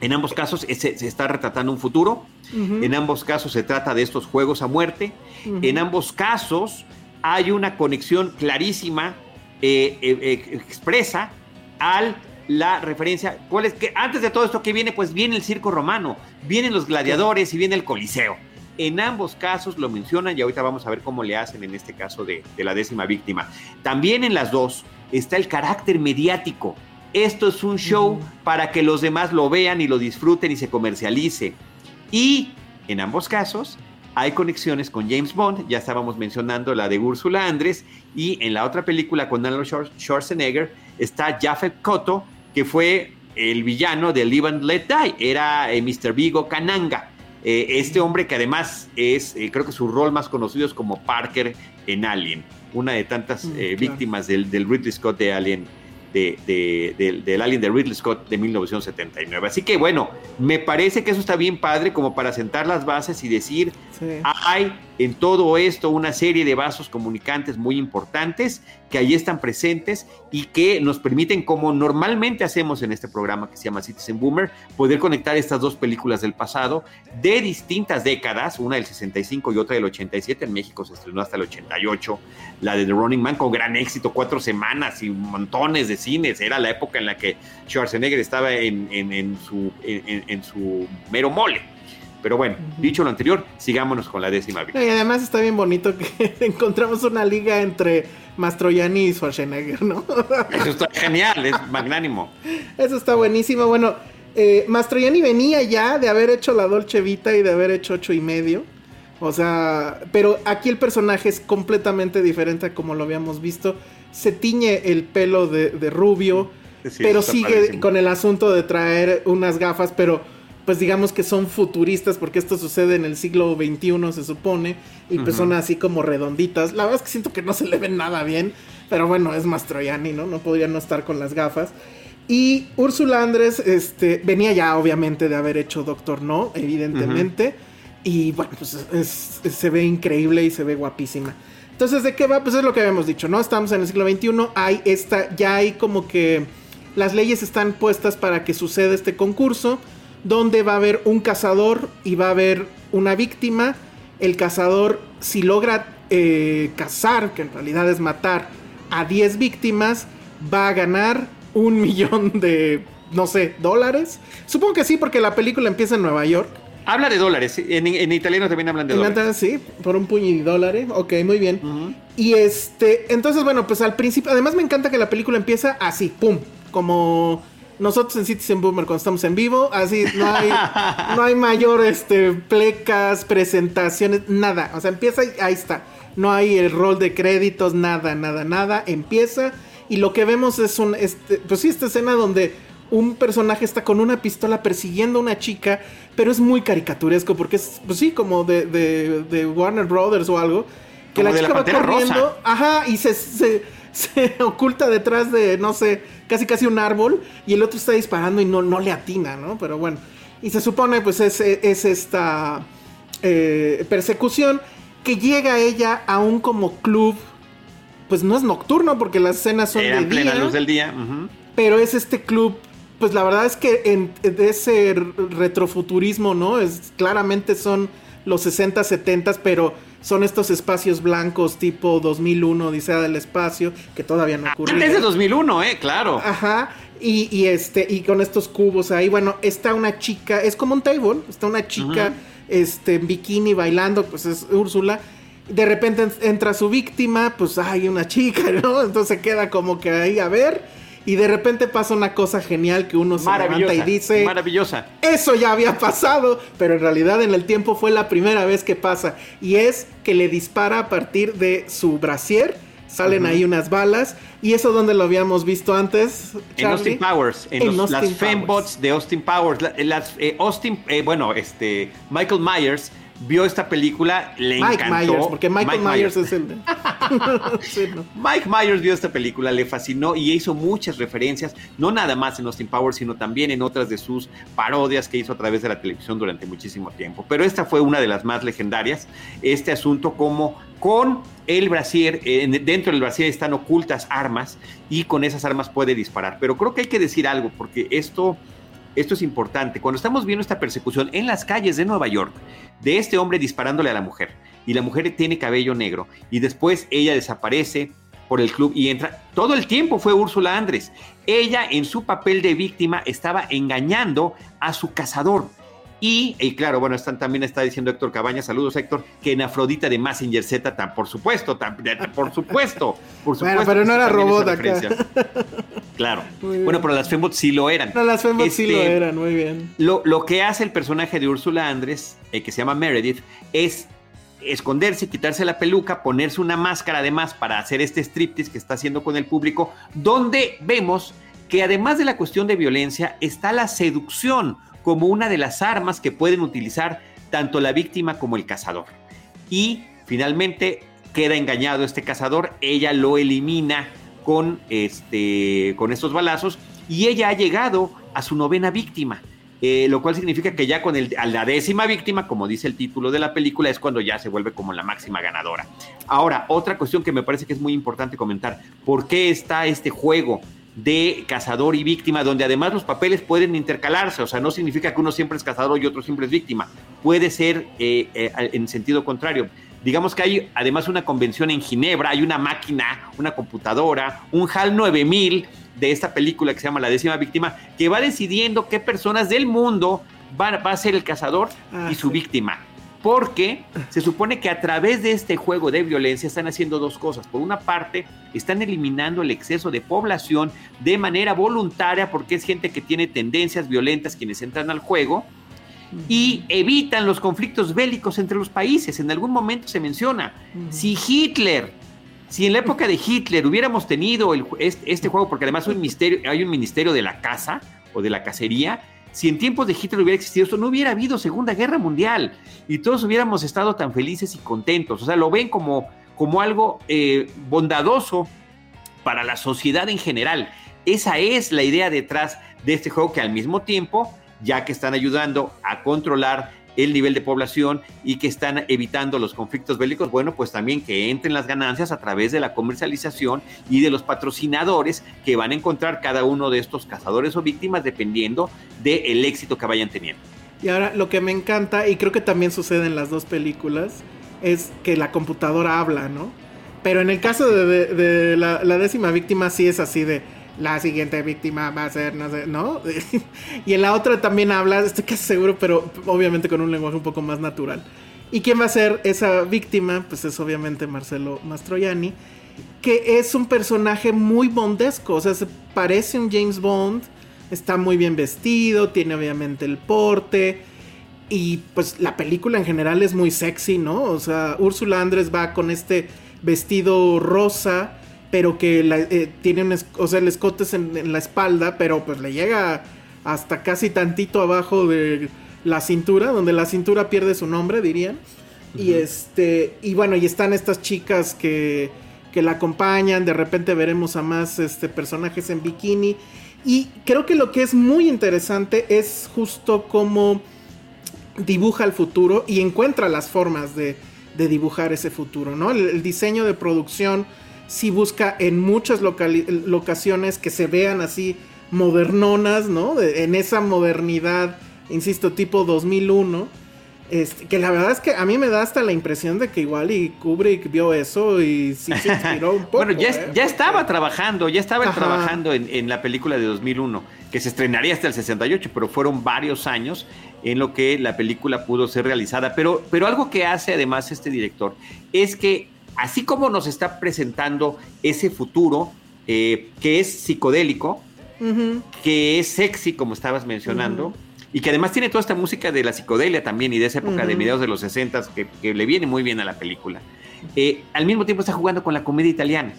En ambos casos eh, se, está retratando un futuro. En ambos casos se trata de estos juegos a muerte. En ambos casos hay una conexión clarísima, eh, expresa, al la referencia. ¿Cuál es? Que antes de todo esto que viene, pues viene el circo romano, vienen los gladiadores y viene el coliseo. En ambos casos lo mencionan y ahorita vamos a ver cómo le hacen en este caso de, de la décima víctima. También en las dos está el carácter mediático. Esto es un show para que los demás lo vean y lo disfruten y se comercialice. Y en ambos casos hay conexiones con James Bond, ya estábamos mencionando la de Úrsula Andrés, y en la otra película con Arnold Schwar- Schwarzenegger está Jafet Koto, que fue el villano de Live and Let Die, era eh, Mr. Vigo Kananga. Eh, este hombre que además es, eh, creo que su rol más conocido es como Parker en Alien, una de tantas Mm, eh, claro. víctimas del, del Ridley Scott de Alien, de, de- del, del Alien de Ridley Scott de 1979. Así que bueno, me parece que eso está bien padre como para sentar las bases y decir, Sí. hay en todo esto una serie de vasos comunicantes muy importantes que ahí están presentes y que nos permiten, como normalmente hacemos en este programa que se llama Citizen Boomer, poder conectar estas dos películas del pasado de distintas décadas, una del 65 y otra del 87. En México se estrenó hasta el 88, la de The Running Man con gran éxito, cuatro semanas y montones de cines. Era la época en la que Schwarzenegger estaba en, en- en su, en- en- su mero mole. Pero bueno, dicho lo anterior, sigámonos con la décima víctima. Y además está bien bonito que <laughs> encontramos una liga entre Mastroianni y Schwarzenegger, ¿no? <laughs> Eso está genial, es magnánimo. Eso está buenísimo. Bueno, eh, Mastroianni venía ya de haber hecho la Dolce Vita y de haber hecho ocho y medio. O sea, pero aquí el personaje es completamente diferente a como lo habíamos visto. Se tiñe el pelo de, de rubio, Sí, pero sigue padrísimo. con el asunto de traer unas gafas, pero pues digamos que son futuristas porque esto sucede en el siglo XXI se supone y pues son así como redonditas. La verdad es que siento que no se le ven nada bien, pero bueno, es Mastroianni, ¿no? No podría no estar con las gafas. Y Úrsula Andrés este, venía ya obviamente de haber hecho Doctor No, evidentemente. Y bueno, pues es- es- se ve increíble y se ve guapísima. Entonces, ¿de qué va? Pues es lo que habíamos dicho, ¿no? Estamos en el siglo XXI, hay esta, ya hay como que las leyes están puestas para que suceda este concurso, donde va a haber un cazador y va a haber una víctima. El cazador, si logra eh, cazar, que en realidad es matar, a 10 víctimas, va a ganar un <laughs> millón de, no sé, dólares. Supongo que sí, porque la película empieza en Nueva York. Habla de dólares, en, italiano también hablan de dólares. Sí, por un puño de dólares. Ok, muy bien. Y este, entonces, bueno, pues al principio, además me encanta que la película empieza así, pum, como nosotros en Citizen Boomer cuando estamos en vivo, así no hay, <laughs> no hay mayor este, plecas, presentaciones, nada. O sea, empieza y ahí está. No hay el rol de créditos, nada, nada, nada. Empieza y lo que vemos es un, este, pues sí, esta escena donde un personaje está con una pistola persiguiendo a una chica, pero es muy caricaturesco porque es, pues sí, como de, de, Warner Brothers o algo. Que la chica va corriendo, ajá, y se, se, oculta detrás de, no sé, casi casi un árbol, y el otro está disparando y no, no le atina, ¿no? Pero bueno, y se supone, pues es, es esta eh, persecución que llega ella a un como club, pues no es nocturno porque las escenas son de plena luz del día. Pero es este club pues la verdad es que en, de ese retrofuturismo, ¿no? Es, claramente son los 60, 70, pero son estos espacios blancos tipo 2001, Odisea del Espacio, que todavía no ocurre. Antes de 2001, ¿eh? Claro. Ajá. Y, este, y con estos cubos ahí, bueno, está una chica, es como un table, está una chica este, en bikini bailando, pues es Úrsula. De repente entra su víctima, pues hay una chica, <laughs> ¿no? Entonces queda como que ahí a ver y de repente pasa una cosa genial que uno se levanta y dice... Maravillosa. Eso ya había pasado, pero en realidad en el tiempo fue la primera vez que pasa. Y es que le dispara a partir de su brasier. Salen ahí unas balas. ¿Y eso donde lo habíamos visto antes? En Austin Powers. En, las fembots de Austin Powers. las, eh, Austin, eh, bueno, este, Michael Myers vio esta película, le Mike Myers, porque Michael Myers, es el. <laughs> Mike Myers vio esta película, le fascinó y hizo muchas referencias, no nada más en Austin Powers, sino también en otras de sus parodias que hizo a través de la televisión durante muchísimo tiempo. Pero esta fue una de las más legendarias. Este asunto, como con el brasier, dentro del brasier están ocultas armas y con esas armas puede disparar. Pero creo que hay que decir algo, porque esto esto es importante, cuando estamos viendo esta persecución en las calles de Nueva York, de este hombre disparándole a la mujer, y la mujer tiene cabello negro, y después ella desaparece por el club y entra, todo el tiempo fue Úrsula Andrés. Ella en su papel de víctima estaba engañando a su cazador. Y, claro, bueno, están, también está diciendo Héctor Cabaña, saludos Héctor, que en Afrodita de Massinger Z, tan, por supuesto, tan, por supuesto, por supuesto. pero no era robot acá. Claro. <laughs> Bueno, pero las fembots sí lo eran. No, las fembots sí lo este, eran, muy bien. Lo, lo, que hace el personaje de Úrsula Andrés, eh, que se llama Meredith, es esconderse, quitarse la peluca, ponerse una máscara además para hacer este striptease que está haciendo con el público, donde vemos que además de la cuestión de violencia está la seducción como una de las armas que pueden utilizar tanto la víctima como el cazador. Y finalmente queda engañado este cazador, ella lo elimina con, este, con estos balazos y ella ha llegado a su novena víctima. Eh, lo cual significa que ya con el, a la décima víctima, como dice el título de la película, es cuando ya se vuelve como la máxima ganadora. Ahora, otra cuestión que me parece que es muy importante comentar, ¿por qué está este juego de cazador y víctima, donde además los papeles pueden intercalarse, o sea, no significa que uno siempre es cazador y otro siempre es víctima, puede ser eh, eh, en sentido contrario. Digamos que hay además una convención en Ginebra, hay una máquina, una computadora, un HAL 9000 de esta película que se llama La décima víctima, que va decidiendo qué personas del mundo va, a ser el cazador y ah, su víctima porque se supone que a través de este juego de violencia están haciendo dos cosas. Por una parte, están eliminando el exceso de población de manera voluntaria porque es gente que tiene tendencias violentas quienes entran al juego y evitan los conflictos bélicos entre los países. En algún momento se menciona, si Hitler, si en la época de Hitler hubiéramos tenido este, este, juego, porque además hay un, misterio, hay un ministerio de la caza o de la cacería, si en tiempos de Hitler hubiera existido esto, no hubiera habido Segunda Guerra Mundial y todos hubiéramos estado tan felices y contentos. O sea, lo ven como, como algo eh, bondadoso para la sociedad en general. Esa es la idea detrás de este juego que al mismo tiempo, ya que están ayudando a controlar el nivel de población y que están evitando los conflictos bélicos, bueno, pues también que entren las ganancias a través de la comercialización y de los patrocinadores que van a encontrar cada uno de estos cazadores o víctimas dependiendo del éxito que vayan teniendo. Y ahora lo que me encanta, y creo que también sucede en las dos películas, es que la computadora habla, ¿no? Pero en el caso de, la, décima víctima sí es así de la siguiente víctima va a ser, no sé, ¿no? <laughs> y en la otra también habla, estoy casi seguro, pero obviamente con un lenguaje un poco más natural. ¿Y quién va a ser esa víctima? Pues es obviamente Marcelo Mastroianni, que es un personaje muy bondesco, o sea, se parece un James Bond, está muy bien vestido, tiene obviamente el porte. Y pues la película en general es muy sexy, ¿no? O sea, Úrsula Andrés va con este vestido rosa, pero que eh, tiene un, o sea, el escote es en, la espalda, pero pues le llega hasta casi tantito abajo de la cintura, donde la cintura pierde su nombre, dirían. Y este, y bueno, y están estas chicas que, que la acompañan, de repente veremos a más este, personajes en bikini. Y creo que lo que es muy interesante es justo cómo dibuja el futuro y encuentra las formas de, dibujar ese futuro, ¿no? El, diseño de producción sí busca en muchas locaciones que se vean así modernonas, ¿no? en esa modernidad, insisto, tipo 2001 este, que la verdad es que a mí me da hasta la impresión de que igual y Kubrick vio eso y sí se inspiró un poco. <laughs> bueno, ya, ¿eh? ya estaba trabajando, ya estaba trabajando en, la película de 2001, que se estrenaría hasta el 68, pero fueron varios años en lo que la película pudo ser realizada. Pero, pero algo que hace además este director es que, así como nos está presentando ese futuro eh, que es psicodélico, que es sexy, como estabas mencionando, y que además tiene toda esta música de la psicodelia también y de esa época de mediados de los 60 que, que, le viene muy bien a la película. Eh, al mismo tiempo está jugando con la comedia italiana.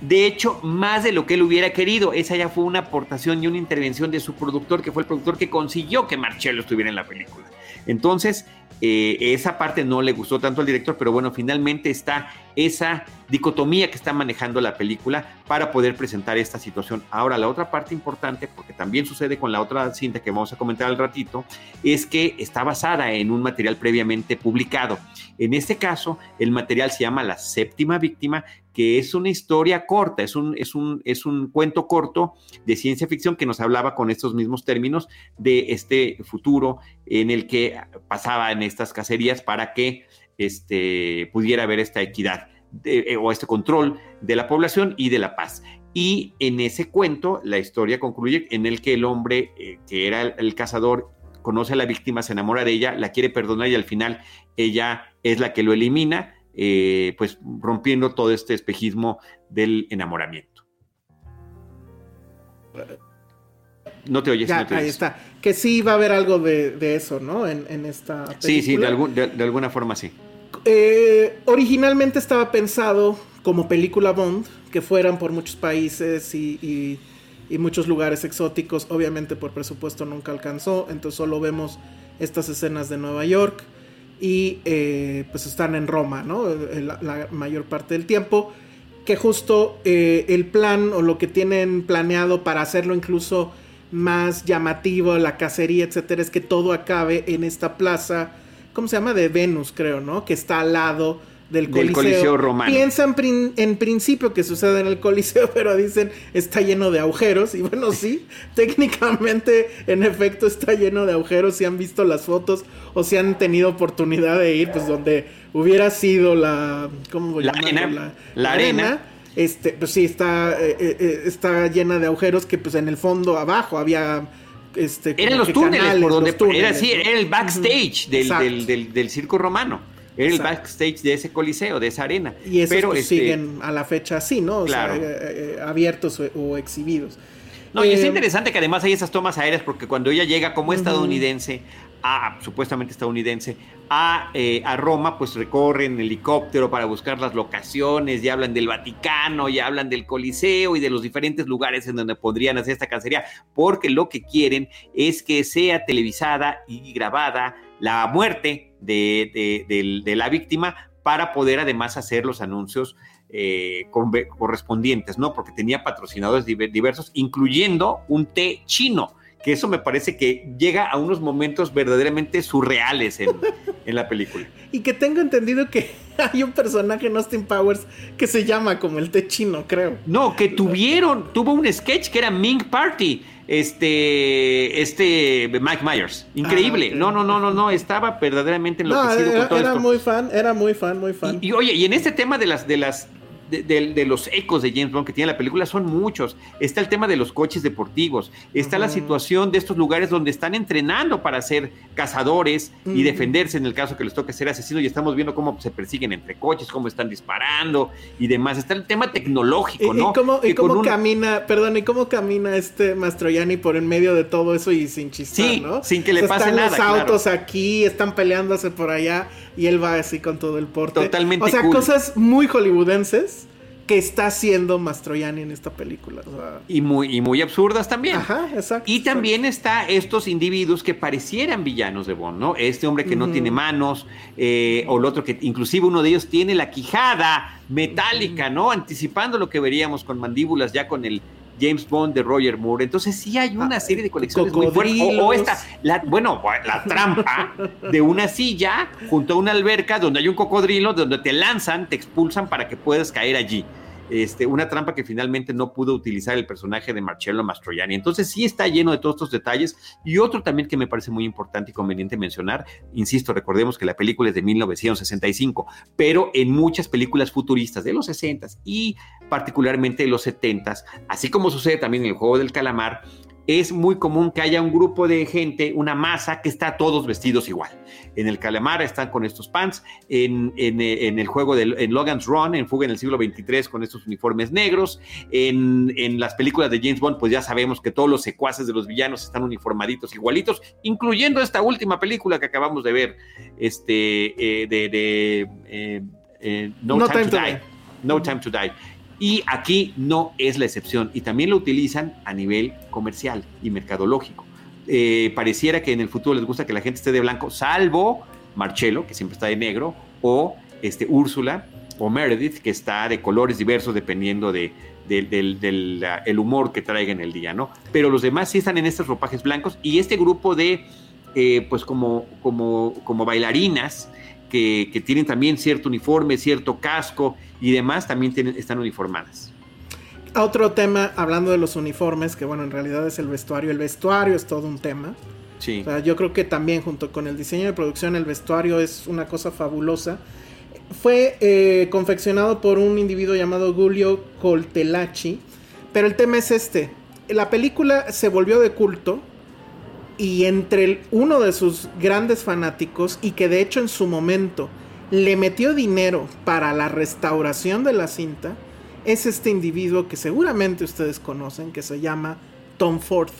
De hecho, más de lo que él hubiera querido. Esa ya fue una aportación y una intervención de su productor, que fue el productor que consiguió que Marcello estuviera en la película. Entonces, eh, esa parte no le gustó tanto al director, pero bueno, finalmente está esa dicotomía que está manejando la película para poder presentar esta situación. Ahora, la otra parte importante, porque también sucede con la otra cinta que vamos a comentar al ratito, es que está basada en un material previamente publicado. En este caso, el material se llama La séptima víctima, que es una historia corta, es un, es un, es un cuento corto de ciencia ficción que nos hablaba con estos mismos términos de este futuro en el que pasaba en estas cacerías para que este, pudiera haber esta equidad eh, o este control de la población y de la paz. Y en ese cuento, la historia concluye en el que el hombre eh, que era el, cazador conoce a la víctima, se enamora de ella, la quiere perdonar y al final ella es la que lo elimina, eh, pues rompiendo todo este espejismo del enamoramiento. No te oyes, no te Ahí está. Que sí va a haber algo de, eso, ¿no? En, esta película. Sí, sí, de, alguna forma sí. Eh, originalmente estaba pensado como película Bond, que fueran por muchos países y, muchos lugares exóticos. Obviamente por presupuesto nunca alcanzó, entonces solo vemos estas escenas de Nueva York y eh, pues están en Roma, ¿no? La, mayor parte del tiempo. Que justo eh, el plan o lo que tienen planeado para hacerlo incluso más llamativo, la cacería, etcétera, es que todo acabe en esta plaza, ¿cómo se llama? De Venus, creo, ¿no? Que está al lado del Coliseo. romano. Piensan en principio que sucede en el Coliseo, <laughs> pero dicen está lleno de agujeros. Y bueno, sí, <laughs> técnicamente, en efecto, está lleno de agujeros. Si han visto las fotos o si han tenido oportunidad de ir, pues donde hubiera sido la. ¿Cómo la, arena, la, arena este, pues sí, está, eh, eh, eh, está llena de agujeros que pues en el fondo abajo había... Este, eran los túneles, por donde era, era el backstage del, circo romano. Era el backstage de ese coliseo, de esa arena. Y esos Pero, pues, este, siguen a la fecha así, ¿no? abiertos o, exhibidos. No, y es interesante que además hay esas tomas aéreas porque cuando ella llega como estadounidense supuestamente estadounidense, a, eh, a, Roma, pues recorren helicóptero para buscar las locaciones, y hablan del Vaticano, y hablan del Coliseo y de los diferentes lugares en donde podrían hacer esta cacería, porque lo que quieren es que sea televisada y grabada la muerte de, la víctima para poder además hacer los anuncios eh, correspondientes, ¿no? Porque tenía patrocinadores diversos, incluyendo un té chino que eso me parece que llega a unos momentos verdaderamente surreales en, <laughs> en la película. Y que tengo entendido que <laughs> hay un personaje en Austin Powers que se llama como el té chino, creo. No, que tuvieron, tuvo un sketch que era Ming Party. Este, este Mike Myers, increíble. Ah. No, no, no, no, no, estaba verdaderamente No, enloquecido era, con todo era esto. muy fan, era muy fan, muy fan. Y, y, oye, y en este tema de las, de las, de, de- de los ecos de James Bond que tiene la película son muchos. Está el tema de los coches deportivos, está la situación de estos lugares donde están entrenando para ser cazadores y defenderse en el caso que les toque ser asesinos y estamos viendo cómo se persiguen entre coches, cómo están disparando y demás. Está el tema ¿Y, tecnológico, y ¿no? cómo, y cómo un- camina, perdón, y cómo camina este Mastroianni por en medio de todo eso y sin chistar, Sí, ¿no? sin que le pase están nada, los claro. autos aquí, están peleándose por allá y él va así con todo el porte. Totalmente O sea, cool. cosas muy hollywoodenses que está haciendo Mastroianni en esta película. o sea, y muy, y muy absurdas también. Ajá, exacto. Y también está estos individuos que parecieran villanos de Bond, ¿no? Este hombre que no tiene manos, eh, o el otro que inclusive uno de ellos tiene la quijada metálica, ¿no? Anticipando lo que veríamos con mandíbulas ya con el James Bond de Roger Moore. Entonces sí hay una Ah, serie de colecciones muy fuertes. O, esta, la, bueno, la trampa de una silla junto a una alberca donde hay un cocodrilo, donde te lanzan, te expulsan para que puedas caer allí. Este, una trampa que finalmente no pudo utilizar el personaje de Marcello Mastroianni. Entonces sí está lleno de todos estos detalles. Y otro también que me parece muy importante y conveniente mencionar, insisto, recordemos que la película es de 1965, pero en muchas películas futuristas de los 60s y particularmente de los 70s, así como sucede también en el juego del calamar, es muy común que haya un grupo de gente, una masa que está todos vestidos igual. En el calamar están con estos pants, en, en, en el juego de en Logan's Run, en Fuga en el siglo XXIII, con estos uniformes negros. En, en, las películas de James Bond, pues ya sabemos que todos los secuaces de los villanos están uniformaditos igualitos, incluyendo esta última película que acabamos de ver, este, eh, de, de eh, eh, no, No Time, Time to to Die. Die. No Time to Die. Y aquí no es la excepción. Y también lo utilizan a nivel comercial y mercadológico. Eh, pareciera que en el futuro les gusta que la gente esté de blanco, salvo Marcello, que siempre está de negro, o este, Úrsula o Meredith, que está de colores diversos dependiendo de, de, del, el humor que traiga en el día, ¿no? Pero los demás sí están en estos ropajes blancos y este grupo de, eh, pues como, como, como bailarinas, que, que tienen también cierto uniforme, cierto casco y demás, también tienen, están uniformadas. Otro tema, hablando de los uniformes, que bueno, en realidad es el vestuario. El vestuario es todo un tema. Sí. O sea, yo creo que también junto con el diseño de producción, el vestuario es una cosa fabulosa. Fue eh, confeccionado por un individuo llamado Giulio Coltellacci, pero el tema es este. La película se volvió de culto y entre el- uno de sus grandes fanáticos y que de hecho en su momento le metió dinero para la restauración de la cinta es este individuo que seguramente ustedes conocen que se llama Tom Ford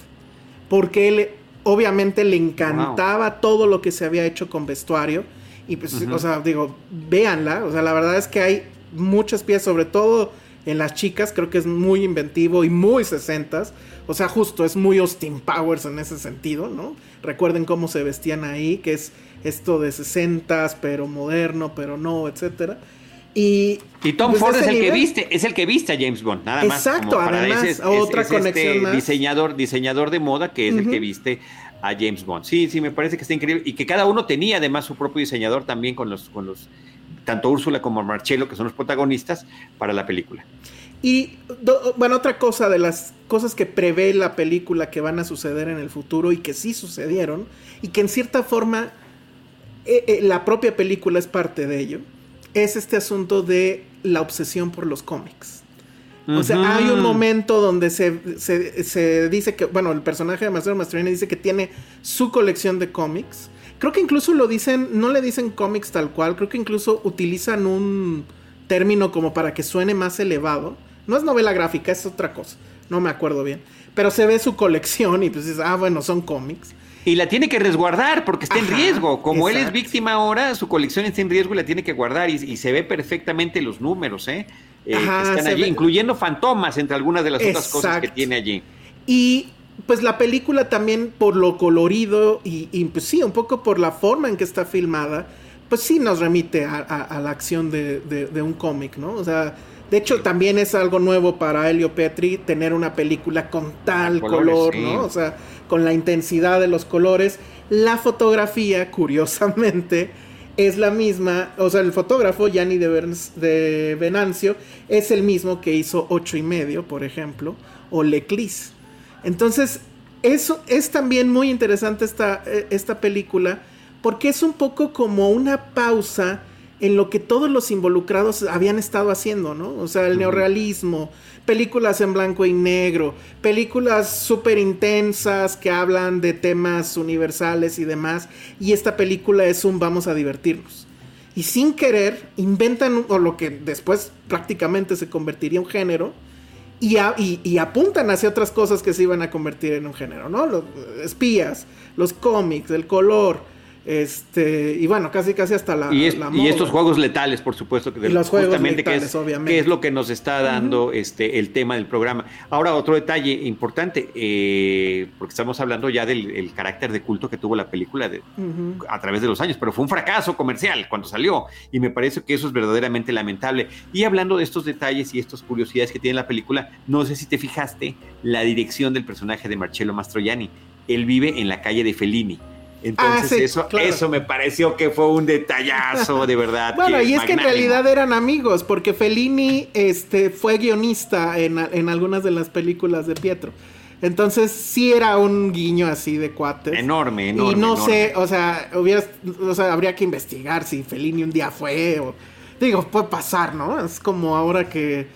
porque él obviamente le encantaba todo lo que se había hecho con vestuario. Y pues o sea digo véanla. O sea la verdad es que hay muchas piezas sobre todo en las chicas creo que es muy inventivo y muy sesentas. O sea justo es muy Austin Powers en ese sentido no recuerden cómo se vestían ahí que es esto de sesentas pero moderno pero no etcétera y Y Tom pues, Ford es el que viste, es el que viste a James Bond, nada más. Exacto, como además, ese otra es- es conexión este más. diseñador, diseñador de moda que es el que viste a James Bond. Sí, sí, me parece que está increíble. Y que cada uno tenía además su propio diseñador también con los, con los, tanto Úrsula como Marcello, que son los protagonistas, para la película. Y do- bueno, otra cosa de las cosas que prevé la película que van a suceder en el futuro y que sí sucedieron y que en cierta forma eh, eh, la propia película es parte de ello, es este asunto de la obsesión por los cómics. O sea, hay un momento donde se, se- se dice que, bueno, el personaje de Marcelo Mastroianni dice que tiene su colección de cómics. Creo que incluso lo dicen, no le dicen cómics tal cual, creo que incluso utilizan un término como para que suene más elevado. No es novela gráfica, es otra cosa, no me acuerdo bien. Pero se ve su colección y pues dices, ah, bueno, son cómics. Y la tiene que resguardar porque está en riesgo. Como él es víctima ahora, su colección está en riesgo y la tiene que guardar. Y, y se ve perfectamente los números, ¿eh? Eh, Ajá, que están allí, ve- incluyendo fantomas entre algunas de las otras cosas que tiene allí. Y pues la película también por lo colorido y, y, pues sí, un poco por la forma en que está filmada, pues sí nos remite a, a- a la acción de, de- de un cómic, ¿no? O sea, De hecho, también es algo nuevo para Helio Petri tener una película con tal color, ¿no? O sea, con la intensidad de los colores. La fotografía, curiosamente, es la misma. O sea, el fotógrafo, Gianni de, de Venancio, es el mismo que hizo Ocho y medio, por ejemplo, o Leclis. Entonces, eso es también muy interesante esta, eh, esta película, porque es un poco como una pausa en lo que todos los involucrados habían estado haciendo, ¿no? O sea, el neorrealismo, películas en blanco y negro, películas súper intensas que hablan de temas universales y demás, y esta película es un vamos a divertirnos. Y sin querer, inventan o lo que después prácticamente se convertiría en un género, y, y, apuntan hacia otras cosas que se iban a convertir en un género, ¿no? Los espías, los cómics, el color, este, y bueno, casi casi hasta la, y, estos juegos letales, por supuesto, que los justamente que, es, que es lo que nos está dando este el tema del programa. Ahora, otro detalle importante, eh, porque estamos hablando ya del carácter de culto que tuvo la película de, a través de los años, pero fue un fracaso comercial cuando salió, y me parece que eso es verdaderamente lamentable. Y hablando de estos detalles y estas curiosidades que tiene la película, no sé si te fijaste la dirección del personaje de Marcello Mastroianni. Él vive en la calle de Fellini entonces ah, eso, eso me pareció que fue un detallazo, de verdad. bueno, y es que en realidad eran amigos, porque Fellini este, fue guionista en, algunas de las películas de Pietro. Entonces sí era un guiño así de cuates. Enorme, enorme. Y no sé, o sea, o sea, habría que investigar si Fellini un día fue o... Digo, puede pasar, ¿no? Es como ahora que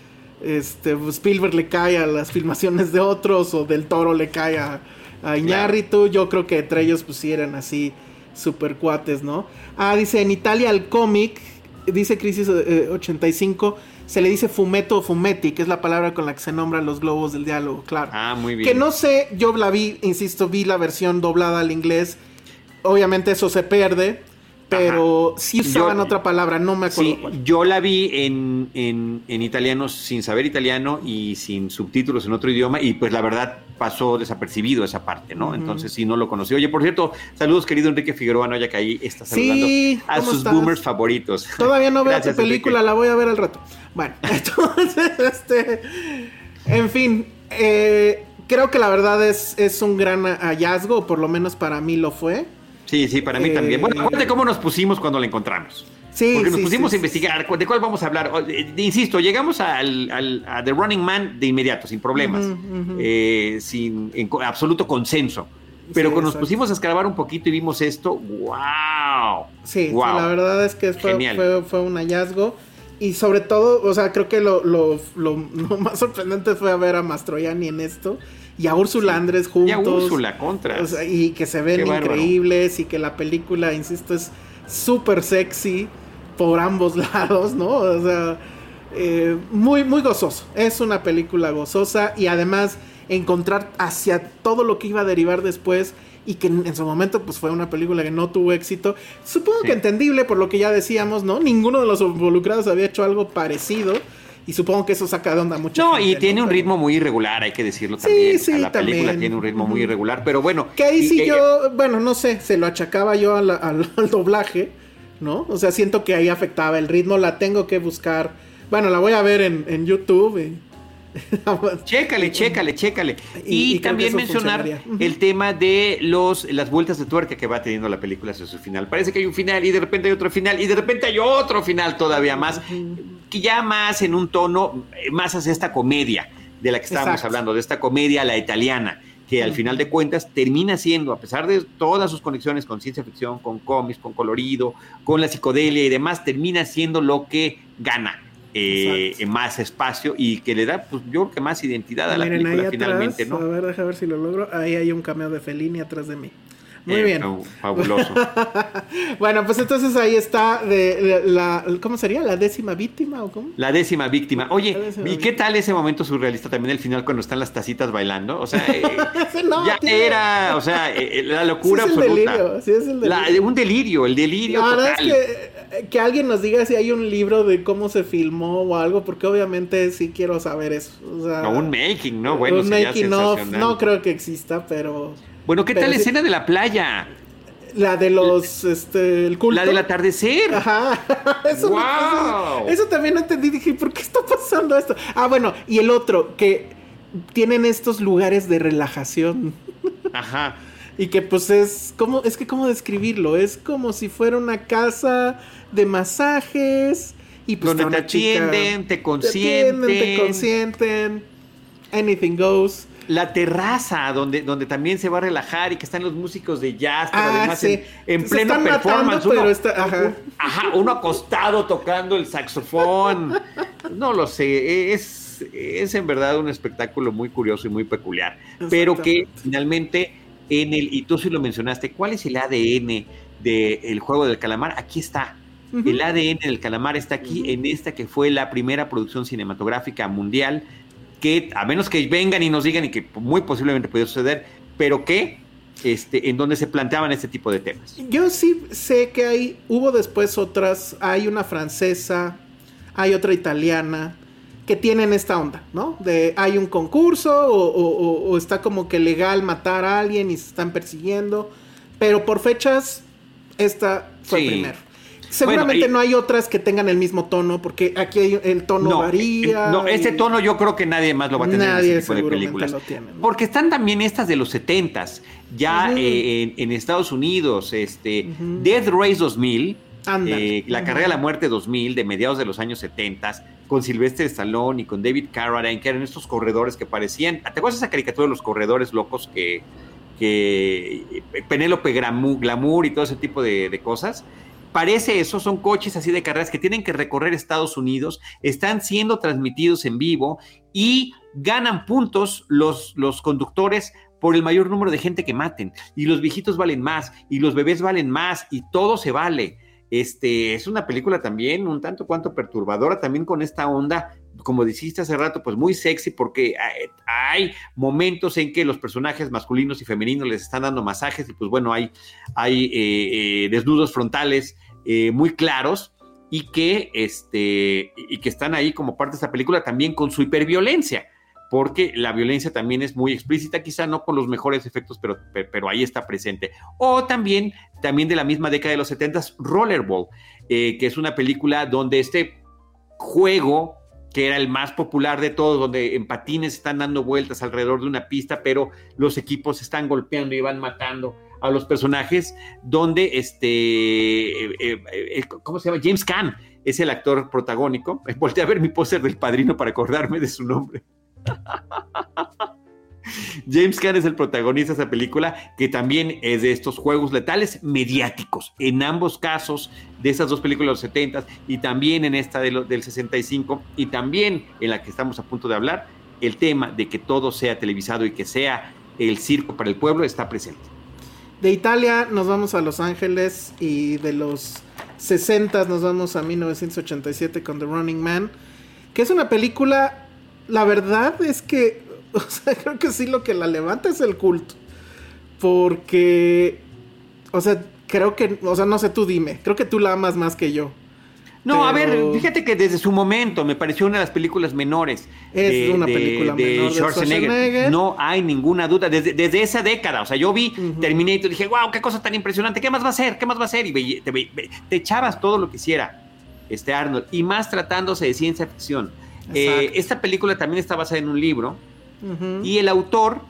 este, Spielberg le cae a las filmaciones de otros o del Toro le cae a a Iñárritu. Yo creo que entre ellos pues eran así super cuates, ¿no? Ah, dice en Italia el cómic, dice Crisis 85, eh, se le dice fumeto o fumetti, que es la palabra con la que se nombran los globos del diálogo, claro. Ah, muy bien. Que no sé, yo la vi, insisto, vi la versión doblada al inglés. Obviamente eso se pierde. Pero sí usaban otra palabra, no me acuerdo. Sí, yo la vi en, en, en, italiano sin saber italiano y sin subtítulos en otro idioma y pues la verdad pasó desapercibido esa parte, ¿no? Entonces sí no lo conocí. Oye, por cierto, saludos querido Enrique Figueroa, ¿no? ya que ahí está saludando a sus boomers favoritos. <laughs> Todavía no veo tu película, la voy a ver al rato. Bueno, <laughs> entonces, este, en fin, eh, creo que la verdad es, es un gran hallazgo, por lo menos para mí lo fue. Sí, sí, para mí también. Bueno, acuérdate eh, cómo nos pusimos cuando la encontramos. Sí, Porque nos pusimos a investigar de cuál vamos a hablar. Eh, insisto, llegamos al, a The Running Man de inmediato, sin problemas, eh, sin en absoluto consenso. Pero cuando nos pusimos a escarbar un poquito y vimos esto, ¡wow! Sí, la verdad es que fue, fue, fue, un hallazgo. Y sobre todo, o sea, creo que lo, lo, lo, <laughs> más sorprendente fue ver a Mastroianni en esto y a Úrsula Andrés juntos. Y a Úrsula contra. y que se ven increíbles y que la película, insisto, es súper sexy por ambos <laughs> lados, ¿no? O sea, eh, muy, muy gozoso. Es una película gozosa y además encontrar hacia todo lo que iba a derivar después y que en, su momento pues fue una película que no tuvo éxito. Supongo que entendible por lo que ya decíamos, ¿no? Ninguno de los involucrados había hecho algo parecido. Y supongo que eso saca de onda mucho. No, y tiene un ritmo muy irregular, hay que decirlo también. Sí, sí, la película tiene un ritmo muy irregular, pero bueno. Que ahí sí yo, bueno, no sé, se lo achacaba yo al, doblaje, ¿no? O sea, siento que ahí afectaba el ritmo, la tengo que buscar. Bueno, la voy a ver en, en YouTube. Y chécale, chécale, chécale. Y, también mencionar el tema de los, las vueltas de tuerca que va teniendo la película hacia su final. Parece que hay un final y de repente hay otro final y de repente hay otro final todavía más, que ya más en un tono, eh, más hacia esta comedia de la que estábamos hablando, de esta comedia la italiana que al final de cuentas termina siendo, a pesar de todas sus conexiones con ciencia ficción, con cómics, con colorido, con la psicodelia y demás, termina siendo lo que gana eh, más espacio y que le da, pues yo creo que más identidad a la película finalmente, ¿no? A ver, déjame ver si lo logro. Ahí hay un cameo de Fellini atrás de mí. Muy eh, bien. Fabuloso. <laughs> bueno, pues entonces ahí está de, la, ¿cómo sería? ¿La décima víctima o cómo? La décima víctima. Oye, ¿y qué tal ese momento surrealista también el final cuando están las tacitas bailando? O sea, eh, <laughs> ya era, o sea, la locura sí es absoluta. El delirio, sí es el delirio. un delirio, el delirio total. Es que que alguien nos diga si hay un libro de cómo se filmó o algo, porque obviamente sí quiero saber eso. O un making, ¿no? Bueno, un making of, no creo que exista, pero. Bueno, ¿qué tal la escena de la playa? La de los, este, el culto. La del atardecer. Ajá. <laughs> Eso, wow. eso, eso también no entendí. Dije, ¿por qué está pasando esto? Ah, bueno, y el otro, que tienen estos lugares de relajación. <laughs> Ajá. Y que pues es como, es que cómo describirlo, es como si fuera una casa de masajes y pues Donde te una chica- atienden, te atienden, consienten. te consienten, anything goes. La terraza, donde, donde también se va a relajar y que están los músicos de jazz, pero Ah, además sí. en, en pleno matando, performance. pero está- ajá. ajá, uno acostado tocando el saxofón. No lo sé, es, es en verdad un espectáculo muy curioso y muy peculiar. Pero que finalmente, en el, y tú sí lo mencionaste, ¿cuál es el ADN del juego del calamar? Aquí está. El ADN del calamar está aquí en esta que fue la primera producción cinematográfica mundial que a menos que vengan y nos digan y que muy posiblemente puede suceder, pero que este, en donde se planteaban este tipo de temas. Yo sí sé que hay, hubo después otras, hay una francesa, hay otra italiana, que tienen esta onda, ¿no? De hay un concurso o, o- o- o está como que legal matar a alguien y se están persiguiendo, pero por fechas, esta fue Sí. primero. Seguramente Bueno, y- no hay otras que tengan el mismo tono, porque aquí hay- el tono varía. eh, no, este y- tono yo creo que nadie más lo va a tener Nadie en ese tipo de películas. lo tiene, ¿no? Porque están también estas de los 70s, ya eh, en, en Estados Unidos, este, Ujú. Death Race 2000, Ándale. eh, La. Carrera de la Muerte 2000, de mediados de los años 70, con Sylvester Stallone y con David Carradine, que eran estos corredores que parecían. ¿Te acuerdas esa caricatura de los corredores locos que, que Penélope Glamour, Glamour y todo ese tipo de, de cosas? Parece eso, son coches así de carreras que tienen que recorrer Estados Unidos, están siendo transmitidos en vivo y ganan puntos los, los conductores por el mayor número de gente que maten. Y los viejitos valen más, y los bebés valen más, y todo se vale. Este, es una película también un tanto cuanto perturbadora, también con esta onda, como dijiste hace rato, pues muy sexy, porque hay, momentos en que los personajes masculinos y femeninos les están dando masajes, y pues bueno, hay, hay eh, eh, desnudos frontales eh, muy claros, y que, este, y que están ahí como parte de esta película también con su hiperviolencia porque la violencia también es muy explícita, quizá no con los mejores efectos, pero, pero, ahí está presente. O también, también de la misma década de los 70, Rollerball, que es una película donde este juego, que era el más popular de todos, donde en patines están dando vueltas alrededor de una pista, pero los equipos están golpeando y van matando a los personajes, donde este, eh, eh, eh, ¿cómo se llama? James Caan es el actor protagónico. <laughs> Volté a ver mi póster del padrino para acordarme de su nombre. James Caan es el protagonista de esa película, que también es de estos juegos letales mediáticos. En ambos casos, de esas dos películas de los 70 y también en esta de lo, del 65, y también en la que estamos a punto de hablar, el tema de que todo sea televisado y que sea el circo para el pueblo está presente. De Italia nos vamos a Los Ángeles y de los 60 nos vamos a 1987 con The Running Man, que es una película, la verdad es que, <laughs> o sea, creo que sí lo que la levanta es el culto, porque, o sea, creo que, o sea, no sé, tú dime, creo que tú la amas más que yo. No, a ver, fíjate que desde su momento me pareció una de las películas menores. Es una película menor de Schwarzenegger. No hay ninguna duda. Desde, desde esa década, o sea, yo vi Ujú. Terminator y dije, wow, qué cosa tan impresionante. ¿Qué más va a ser? ¿Qué más va a ser? Y te, echabas todo lo que hiciera este Arnold. Y más tratándose de ciencia ficción. Eh, esta película también está basada en un libro. Y el autor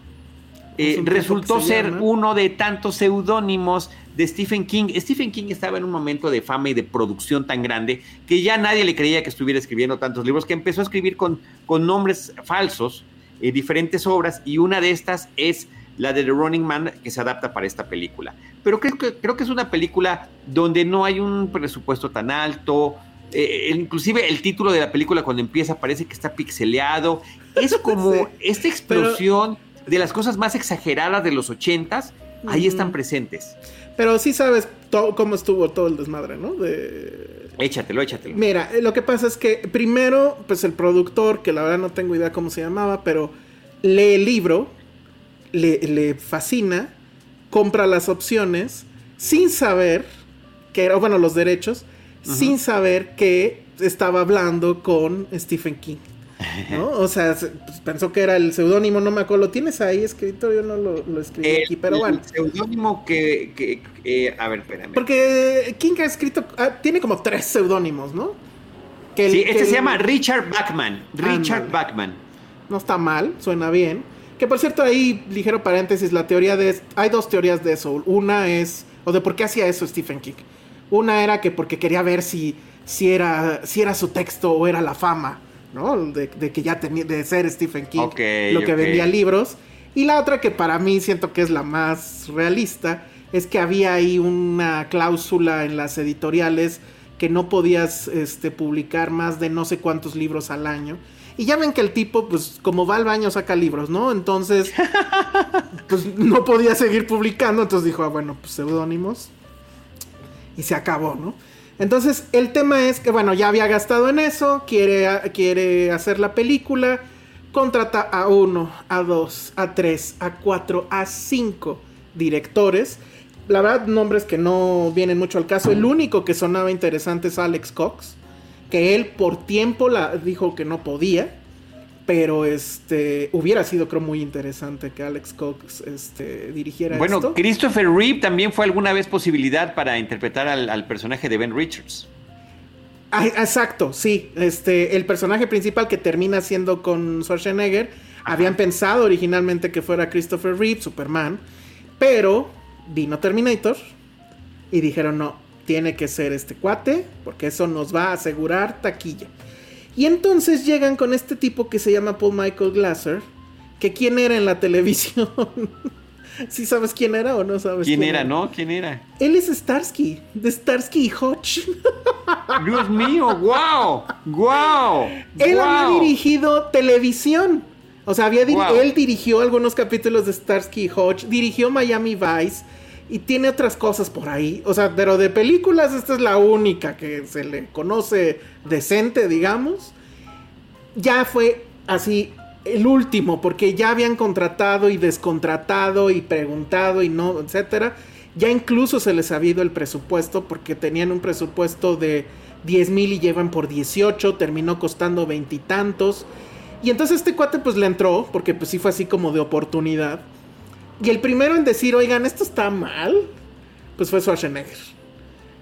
eh, resultó se ser uno de tantos seudónimos de Stephen King. Stephen King estaba en un momento de fama y de producción tan grande que ya nadie le creía que estuviera escribiendo tantos libros, que empezó a escribir con, con nombres falsos, eh, diferentes obras, y una de estas es la de The Running Man, que se adapta para esta película. Pero creo que, creo que es una película donde no hay un presupuesto tan alto. Eh, inclusive el título de la película cuando empieza parece que está pixeleado. Es como <laughs> Sí. esta explosión de las cosas más exageradas de los ochentas, ahí están presentes. Pero sí sabes cómo estuvo todo el desmadre, ¿no? De... Échatelo, échatelo. Mira, eh, lo que pasa es que primero, pues el productor, que la verdad no tengo idea cómo se llamaba, pero lee el libro, le, le fascina, compra las opciones, sin saber que era, bueno, los derechos, sin saber que estaba hablando con Stephen King. ¿no? <laughs> O sea, se- pues, pensó que era el seudónimo, no me acuerdo. ¿Lo tienes ahí escrito? Yo no lo, lo escribí El, aquí, pero bueno. el seudónimo que, que- que- a ver, espérame. Porque King ha escrito, ah, tiene como tres seudónimos, ¿no? Que el- Sí, que este se el- llama Richard Bachman. Richard. Bachman. No está mal, suena bien. Que por cierto, ahí, ligero paréntesis, la teoría de... Hay dos teorías de eso. Una es... O de por qué hacía eso Stephen King. Una era que porque quería ver si, si, era, si era su texto o era la fama, ¿no? De, de que ya tenía... De ser Stephen King. Ok, lo que ok. vendía libros. Y la otra que para mí siento que es la más realista es que había ahí una cláusula en las editoriales que no podías este, publicar más de no sé cuántos libros al año. Y ya ven que el tipo, pues como va al baño saca libros, ¿no? Entonces, <laughs> pues no podía seguir publicando, entonces dijo, ah, bueno, pues seudónimos. Y se acabó, ¿no? Entonces, el tema es que, bueno, ya había gastado en eso, quiere, quiere hacer la película, contrata a uno, a dos, a tres, a cuatro, a cinco directores. La verdad, nombres que no vienen mucho al caso. El único que sonaba interesante es Alex Cox, que él por tiempo la dijo que no podía. Pero este hubiera sido, creo, muy interesante que Alex Cox este, dirigiera Bueno, esto. Christopher Reeve también fue alguna vez posibilidad para interpretar al, al personaje de Ben Richards. Ah, exacto, sí. Este, el personaje principal que termina siendo con Schwarzenegger, habían pensado originalmente que fuera Christopher Reeve, Superman, pero vino Terminator y dijeron no, tiene que ser este cuate, porque eso nos va a asegurar taquilla. Y entonces llegan con este tipo que se llama Paul Michael Glasser, que quién era en la televisión. <laughs> ¿Sí sabes quién era o no sabes ¿Quién era, no? ¿Quién era? Él es Starsky, de Starsky y Hutch. <laughs> Dios mío, wow, wow. Él wow. había dirigido televisión. O sea, había Wow. él dirigió algunos capítulos de Starsky y Hutch, dirigió Miami Vice y tiene otras cosas por ahí. O sea, pero de películas esta es la única que se le conoce decente, digamos. Ya fue así el último, porque ya habían contratado y descontratado y preguntado y no, etcétera. Ya incluso se les había ido el presupuesto porque tenían un presupuesto de 10 mil y llevan por 18, terminó costando veintitantos. Y entonces este cuate pues le entró, porque pues sí fue así como de oportunidad. Y el primero en decir, oigan, esto está mal, pues fue Schwarzenegger.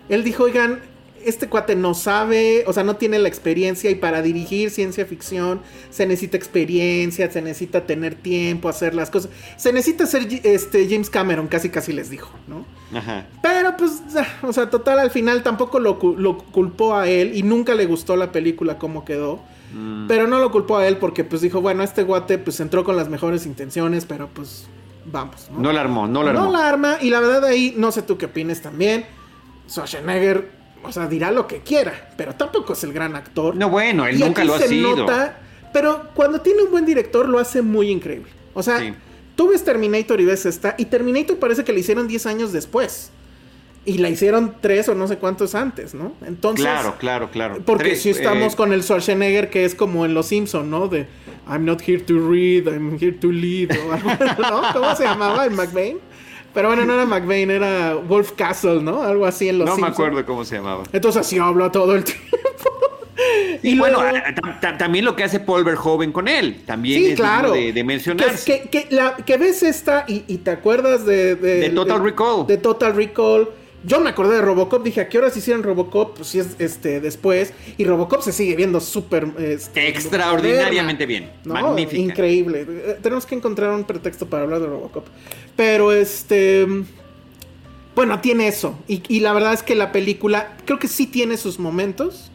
Él dijo, oigan, este cuate no sabe, o sea, no tiene la experiencia y para dirigir ciencia ficción se necesita experiencia, se necesita tener tiempo, hacer las cosas. Se necesita ser este, James Cameron, casi casi les dijo, ¿no? Ajá. Pero pues, o sea, total, al final tampoco lo, lo culpó a él y nunca le gustó la película como quedó. Mm. Pero no lo culpó a él porque pues dijo, bueno, este guate pues entró con las mejores intenciones, pero pues vamos. No la armó, no la armó. No la arma y la verdad ahí, no sé tú qué opines también. Schwarzenegger, o sea, dirá lo que quiera, pero tampoco es el gran actor. No, bueno, él Y nunca lo ha sido. nota, pero cuando tiene un buen director lo hace muy increíble. O sea, Sí. tú ves Terminator y ves esta, y Terminator parece que la hicieron 10 años después. Y la hicieron 3 o no sé cuántos antes, ¿no? Entonces, Claro, claro, claro. porque Tres, si estamos eh, con el Schwarzenegger que es como en Los Simpson, ¿no? De I'm not here to read, I'm here to lead, o algo, <laughs> ¿no? ¿Cómo se llamaba en McBain? Pero bueno, no era McBain, era Wolf Castle, ¿no? Algo así en Los No me Simpson. acuerdo cómo se llamaba. Entonces así habla todo el <laughs> tiempo. Y, bueno, luego- a- tam- tam- también lo que hace Paul Verhoeven con él, también Sí, es claro. de, de mencionar. Que, que- que la- que ves esta y, y te acuerdas de, De Total Recall. De Total Recall. Yo me acordé de Robocop, dije, ¿a qué horas hicieron Robocop? Pues sí es este después. Y Robocop se sigue viendo súper... este, Extraordinariamente bien. No, Magnífica. increíble. Eh, Tenemos que encontrar un pretexto para hablar de Robocop. Pero este... Bueno, tiene eso. Y, y la verdad es que la película creo que sí tiene sus momentos.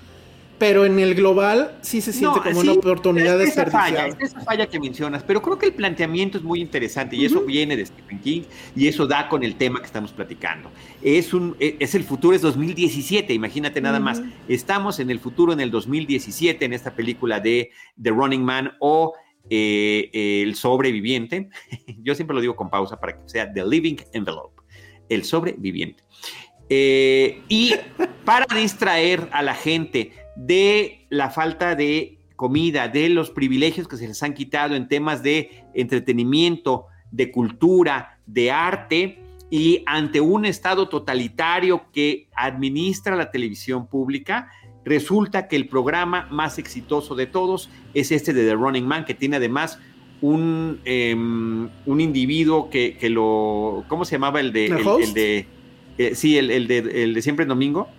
Pero en el global sí se siente No, como sí, una oportunidad es de esa falla, es esa falla que mencionas, pero creo que el planteamiento es muy interesante y eso viene de Stephen King y eso da con el tema que estamos platicando. Es un e- es el futuro es 2017, imagínate nada más. Estamos en el futuro en el 2017 en esta película de The Running Man o eh, El sobreviviente. <laughs> Yo siempre lo digo con pausa para que sea The Living Envelope, el sobreviviente. Eh, y para distraer a la gente de la falta de comida, de los privilegios que se les han quitado en temas de entretenimiento, de cultura, de arte, y ante un Estado totalitario que administra la televisión pública, resulta que el programa más exitoso de todos es este de The Running Man, que tiene además un, em, un individuo que, que lo... ¿Cómo se llamaba el de... ¿El el- host? el de eh, sí, el, el de, el de Siempre en Domingo.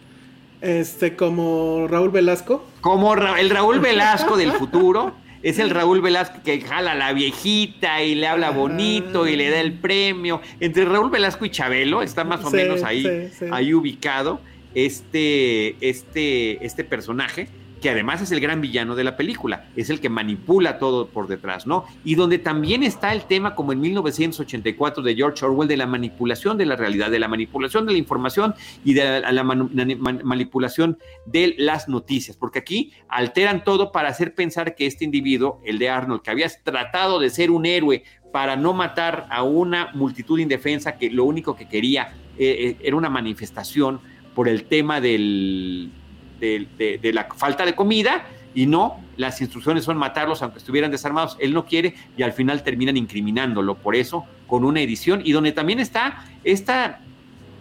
Este, como Raúl Velasco. Como el Raúl Velasco del futuro. Es el Raúl Velasco que jala a la viejita y le habla bonito y le da el premio. Entre Raúl Velasco y Chabelo está más o menos ahí, ahí ubicado este, este, este personaje que además es el gran villano de la película, es el que manipula todo por detrás, ¿no? Y donde también está el tema, como en 1984 de George Orwell, de la manipulación de la realidad, de la manipulación de la información y de la, manipulación de las noticias, porque aquí alteran todo para hacer pensar que este individuo, el de Arnold, que había tratado de ser un héroe para no matar a una multitud indefensa que lo único que quería eh, eh, era una manifestación por el tema del, de, la falta de comida y no, las instrucciones son matarlos aunque estuvieran desarmados. Él no quiere y al final terminan incriminándolo por eso con una edición y donde también está esta,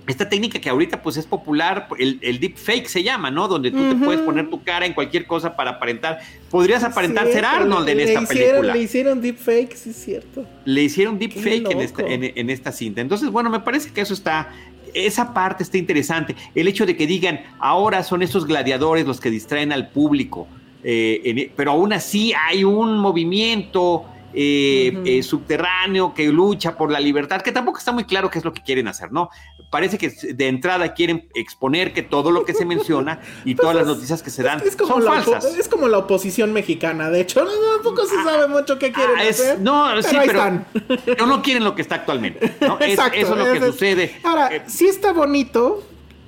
esta técnica que ahorita pues es popular, el, el deep fake se llama, ¿no? Donde tú te puedes poner tu cara en cualquier cosa para aparentar. Podrías aparentar ser Arnold en esta película. Le hicieron deep fake, sí es cierto. Le hicieron deep fake en esta, en esta cinta. Entonces, bueno, me parece que eso está esa parte está interesante. El hecho de que digan, ahora son esos gladiadores los que distraen al público, eh, e, pero aún así hay un movimiento eh, eh, subterráneo que lucha por la libertad, que tampoco está muy claro qué es lo que quieren hacer, ¿no? Parece que de entrada quieren exponer que todo lo que se menciona <laughs> y todas las noticias que se dan son falsas. Es como la oposición mexicana, de hecho, no, tampoco se sabe mucho qué quieren ah, hacer. No, sí, pero, no quieren lo que está actualmente. Exacto, eso es lo que sucede. Ahora, eh, sí está bonito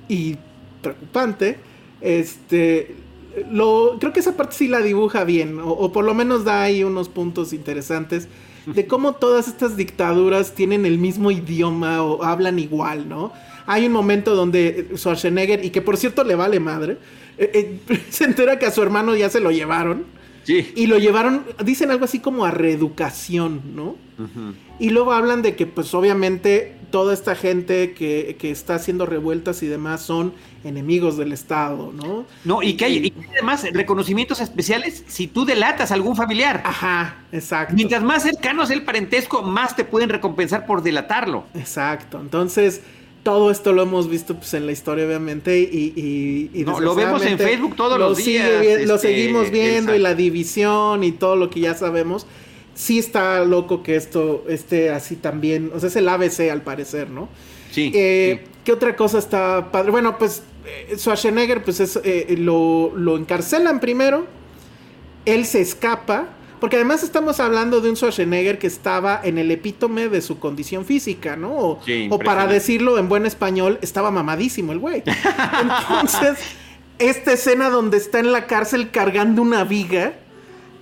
y preocupante, este lo, creo que esa parte sí la dibuja bien, o, por lo menos da ahí unos puntos interesantes de cómo todas estas dictaduras tienen el mismo idioma o hablan igual, ¿no? Hay un momento donde Schwarzenegger, y que por cierto le vale madre, eh, eh, <laughs> se entera que a su hermano ya se lo llevaron. Sí. Y lo llevaron, dicen algo así como a reeducación, ¿no? Y luego hablan de que pues obviamente toda esta gente que, está haciendo revueltas y demás son enemigos del Estado, ¿no? No, y que hay además reconocimientos especiales si tú delatas a algún familiar. Ajá, exacto. Mientras más cercano es el parentesco, más te pueden recompensar por delatarlo. Exacto. Entonces, todo esto lo hemos visto pues, en la historia, obviamente, y, y, no, lo vemos en Facebook todos los días. lo este, seguimos viendo y la división y todo lo que ya sabemos sí está loco que esto esté así también. O sea, es el ABC al parecer, ¿no? Sí. Eh, ¿Qué otra cosa está padre? Bueno, pues Schwarzenegger, pues es, eh, lo, lo encarcelan primero. Él se escapa. Porque además estamos hablando de un Schwarzenegger que estaba en el epítome de su condición física, ¿no? O, o para decirlo en buen español, estaba mamadísimo el güey. <laughs> Entonces, esta escena donde está en la cárcel cargando una viga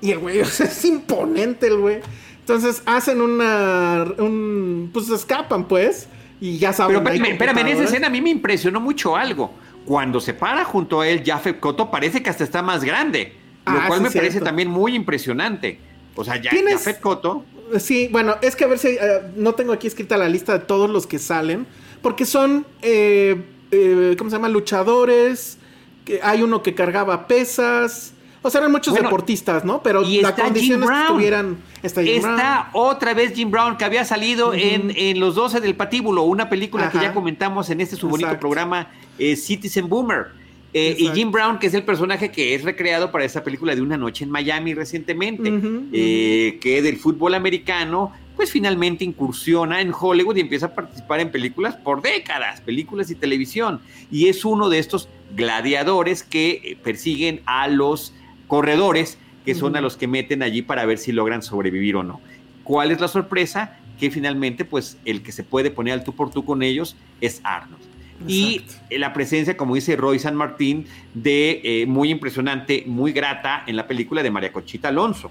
y el güey, <laughs> es imponente el güey. Entonces hacen una. Un, pues escapan, pues. Y ya saben. Pero espérame, en esa escena a mí me impresionó mucho algo. Cuando se para junto a él, Jafet Koto parece que hasta está más grande. Lo ah, cual me parece también muy impresionante. O sea, ya, Jafet Koto. Sí, bueno, es que a ver si. Eh, no tengo aquí escrita la lista de todos los que salen. Porque son. Eh, eh, ¿Cómo se llama? Luchadores. Que hay uno que cargaba pesas. O sea, eran muchos deportistas, ¿no? Pero la condición es que estuvieran. Está, otra vez Jim Brown, que había salido en, Los 12 del Patíbulo, una película que ya comentamos en este su bonito programa eh, Citizen Boomer. Eh, y Jim Brown, que es el personaje que es recreado para esta película de Una Noche en Miami recientemente, eh, que del fútbol americano, pues finalmente incursiona en Hollywood y empieza a participar en películas por décadas, películas y televisión. Y es uno de estos gladiadores que persiguen a los corredores que son a los que meten allí para ver si logran sobrevivir o no. ¿Cuál es la sorpresa? Que finalmente, pues, el que se puede poner al tú por tú con ellos es Arnold. Y la presencia, como dice Roy San Martín, de eh, muy impresionante, muy grata en la película de María Conchita Alonso.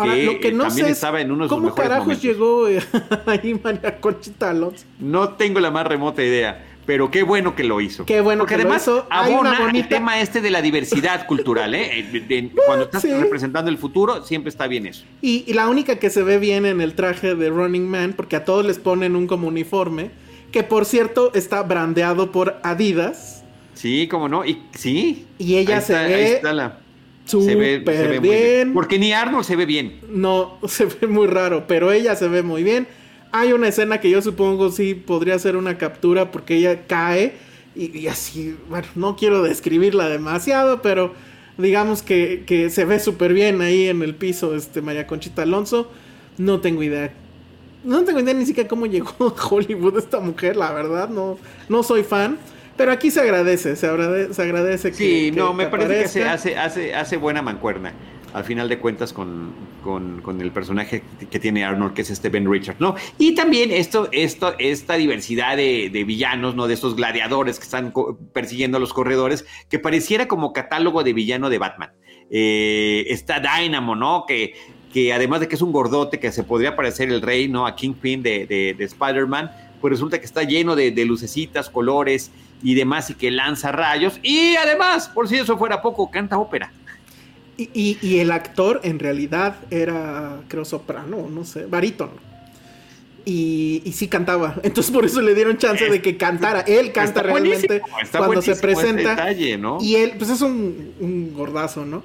que, lo que no también sé estaba en ¿Cómo carajos llegó eh, <laughs> ahí María Conchita Alonso? No tengo la más remota idea pero qué bueno que lo hizo. Qué bueno Porque que además lo hizo. abona el tema este de la diversidad cultural, ¿eh? <laughs> cuando estás representando el futuro, siempre está bien eso. Y, la única que se ve bien en el traje de Running Man, porque a todos les ponen un como uniforme, que por cierto está brandeado por Adidas. Sí, como no, y sí. Y ella se ve. se ve, bien. Porque ni Arnold se ve bien. No, <laughs> se ve muy raro, pero ella se ve muy bien. Hay una escena que yo supongo sí podría ser una captura porque ella cae y, así, bueno, no quiero describirla demasiado, pero digamos que, que se ve súper bien ahí en el piso este María Conchita Alonso. No tengo idea. No tengo idea ni siquiera cómo llegó a Hollywood esta mujer, la verdad, no, no soy fan. Pero aquí se agradece, se agradece, se agradece que. Sí, no, me parece que se hace, hace, hace buena mancuerna al final de cuentas con, con, el personaje que tiene Arnold, que es este Ben Richards, ¿no? Y también esto, esto, esta diversidad de, villanos, ¿no? De estos gladiadores que están persiguiendo a los corredores, que pareciera como catálogo de villano de Batman. Eh, está Dynamo, ¿no? Que, que además de que es un gordote que se podría parecer el rey, ¿no? A Kingpin de, de, Spider-Man, pues resulta que está lleno de, de lucecitas, colores y demás y que lanza rayos. Y además, por si eso fuera poco, canta ópera. Y, el actor en realidad era, creo, soprano, no sé, barítono. Y, y, sí cantaba. <laughs> Entonces por eso le dieron chance de que cantara. Él canta realmente cuando se presenta. Y él, pues es un, gordazo, ¿no?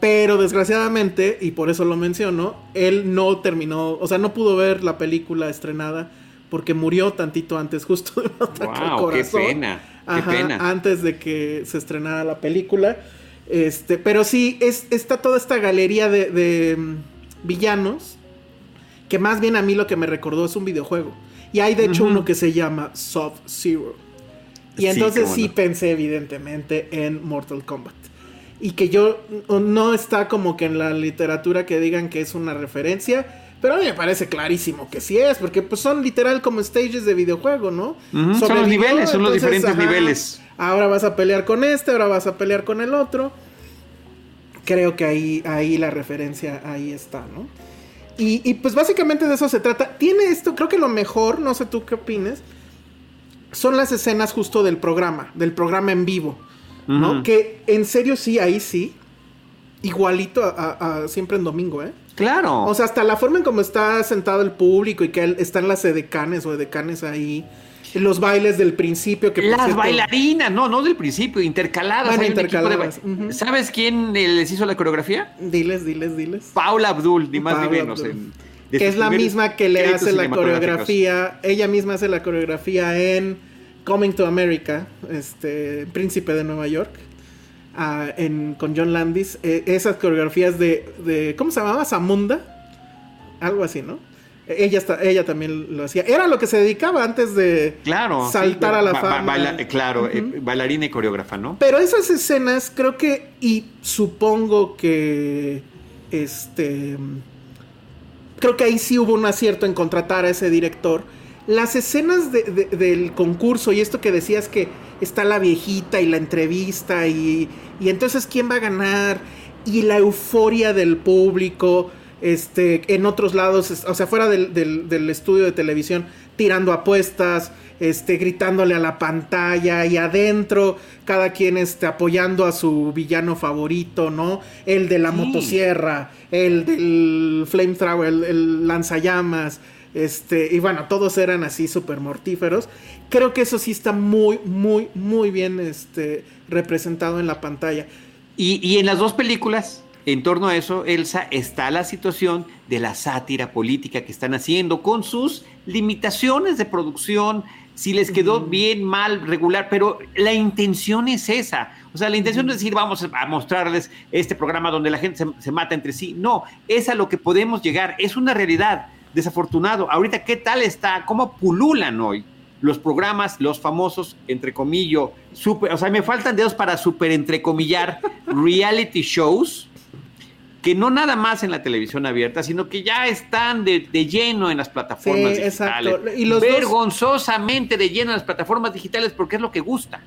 Pero desgraciadamente, y por eso lo menciono, él no terminó, o sea, no pudo ver la película estrenada porque murió tantito antes, justo de wow, Qué pena, qué pena. Antes de que se estrenara la película. Este, pero sí, es, está toda esta galería de, mm, villanos. Que más bien a mí lo que me recordó es un videojuego. Y hay de hecho uno que se llama Soft Zero. Y entonces sí, pensé evidentemente en Mortal Kombat. Y que yo no está como que en la literatura que digan que es una referencia. Pero a mí me parece clarísimo que sí es, porque pues son literal como stages de videojuego, ¿no? son los niveles, son los diferentes niveles ahora vas a pelear con este, ahora vas a pelear con el otro. Creo que ahí, ahí la referencia ahí está, ¿no? Y, pues básicamente de eso se trata. Tiene esto, creo que lo mejor, no sé tú qué opines, son las escenas justo del programa, del programa en vivo, ¿no? Que en serio sí, ahí sí, igualito a, siempre en domingo, ¿eh? Claro. O sea, hasta la forma en cómo está sentado el público y que están las edecanes o edecanes ahí los bailes del principio que las bailarinas no no del principio intercaladas, sabes quién les hizo la coreografía diles diles diles. Paula Abdul ni más ni menos que es la misma que le hace la coreografía ella misma hace la coreografía en Coming to America este Príncipe de Nueva York ah, en, con John Landis. E, esas coreografías de, de ¿cómo se llamaba? Zamunda. Algo así ¿no? Ella, está, ella también lo hacía. Era lo que se dedicaba antes de claro, saltar a la fama. claro, eh, bailarina y coreógrafa, ¿no? Pero esas escenas creo que, y supongo que, este, creo que ahí sí hubo un acierto en contratar a ese director. Las escenas del concurso y esto que decías que está la viejita y la entrevista y, y entonces quién va a ganar y la euforia del público este, en otros lados, o sea, fuera del, estudio de televisión, tirando apuestas, este, gritándole a la pantalla y adentro, cada quien este, apoyando a su villano favorito, ¿no? El de la motosierra, el del flamethrower, el, el lanzallamas, este, y bueno, todos eran así súper mortíferos. Creo que eso sí está muy, muy, muy bien este, representado en la pantalla. Y, y en las dos películas, en torno a eso, Elsa, está la situación de la sátira política que están haciendo con sus limitaciones de producción, si les quedó bien, mal, regular, pero la intención es esa. O sea, la intención no es decir, vamos a mostrarles este programa donde la gente se, mata entre sí. No, es a lo que podemos llegar. Es una realidad. Desafortunado. Ahorita, ¿qué tal está? ¿Cómo pululan hoy? los programas, los famosos, entre comillas, super, o sea, me faltan dedos para super entrecomillar <laughs> reality shows que no nada más en la televisión abierta, sino que ya están de, lleno en las plataformas digitales. Y Vergonzosamente de lleno en las plataformas digitales porque es lo que gusta.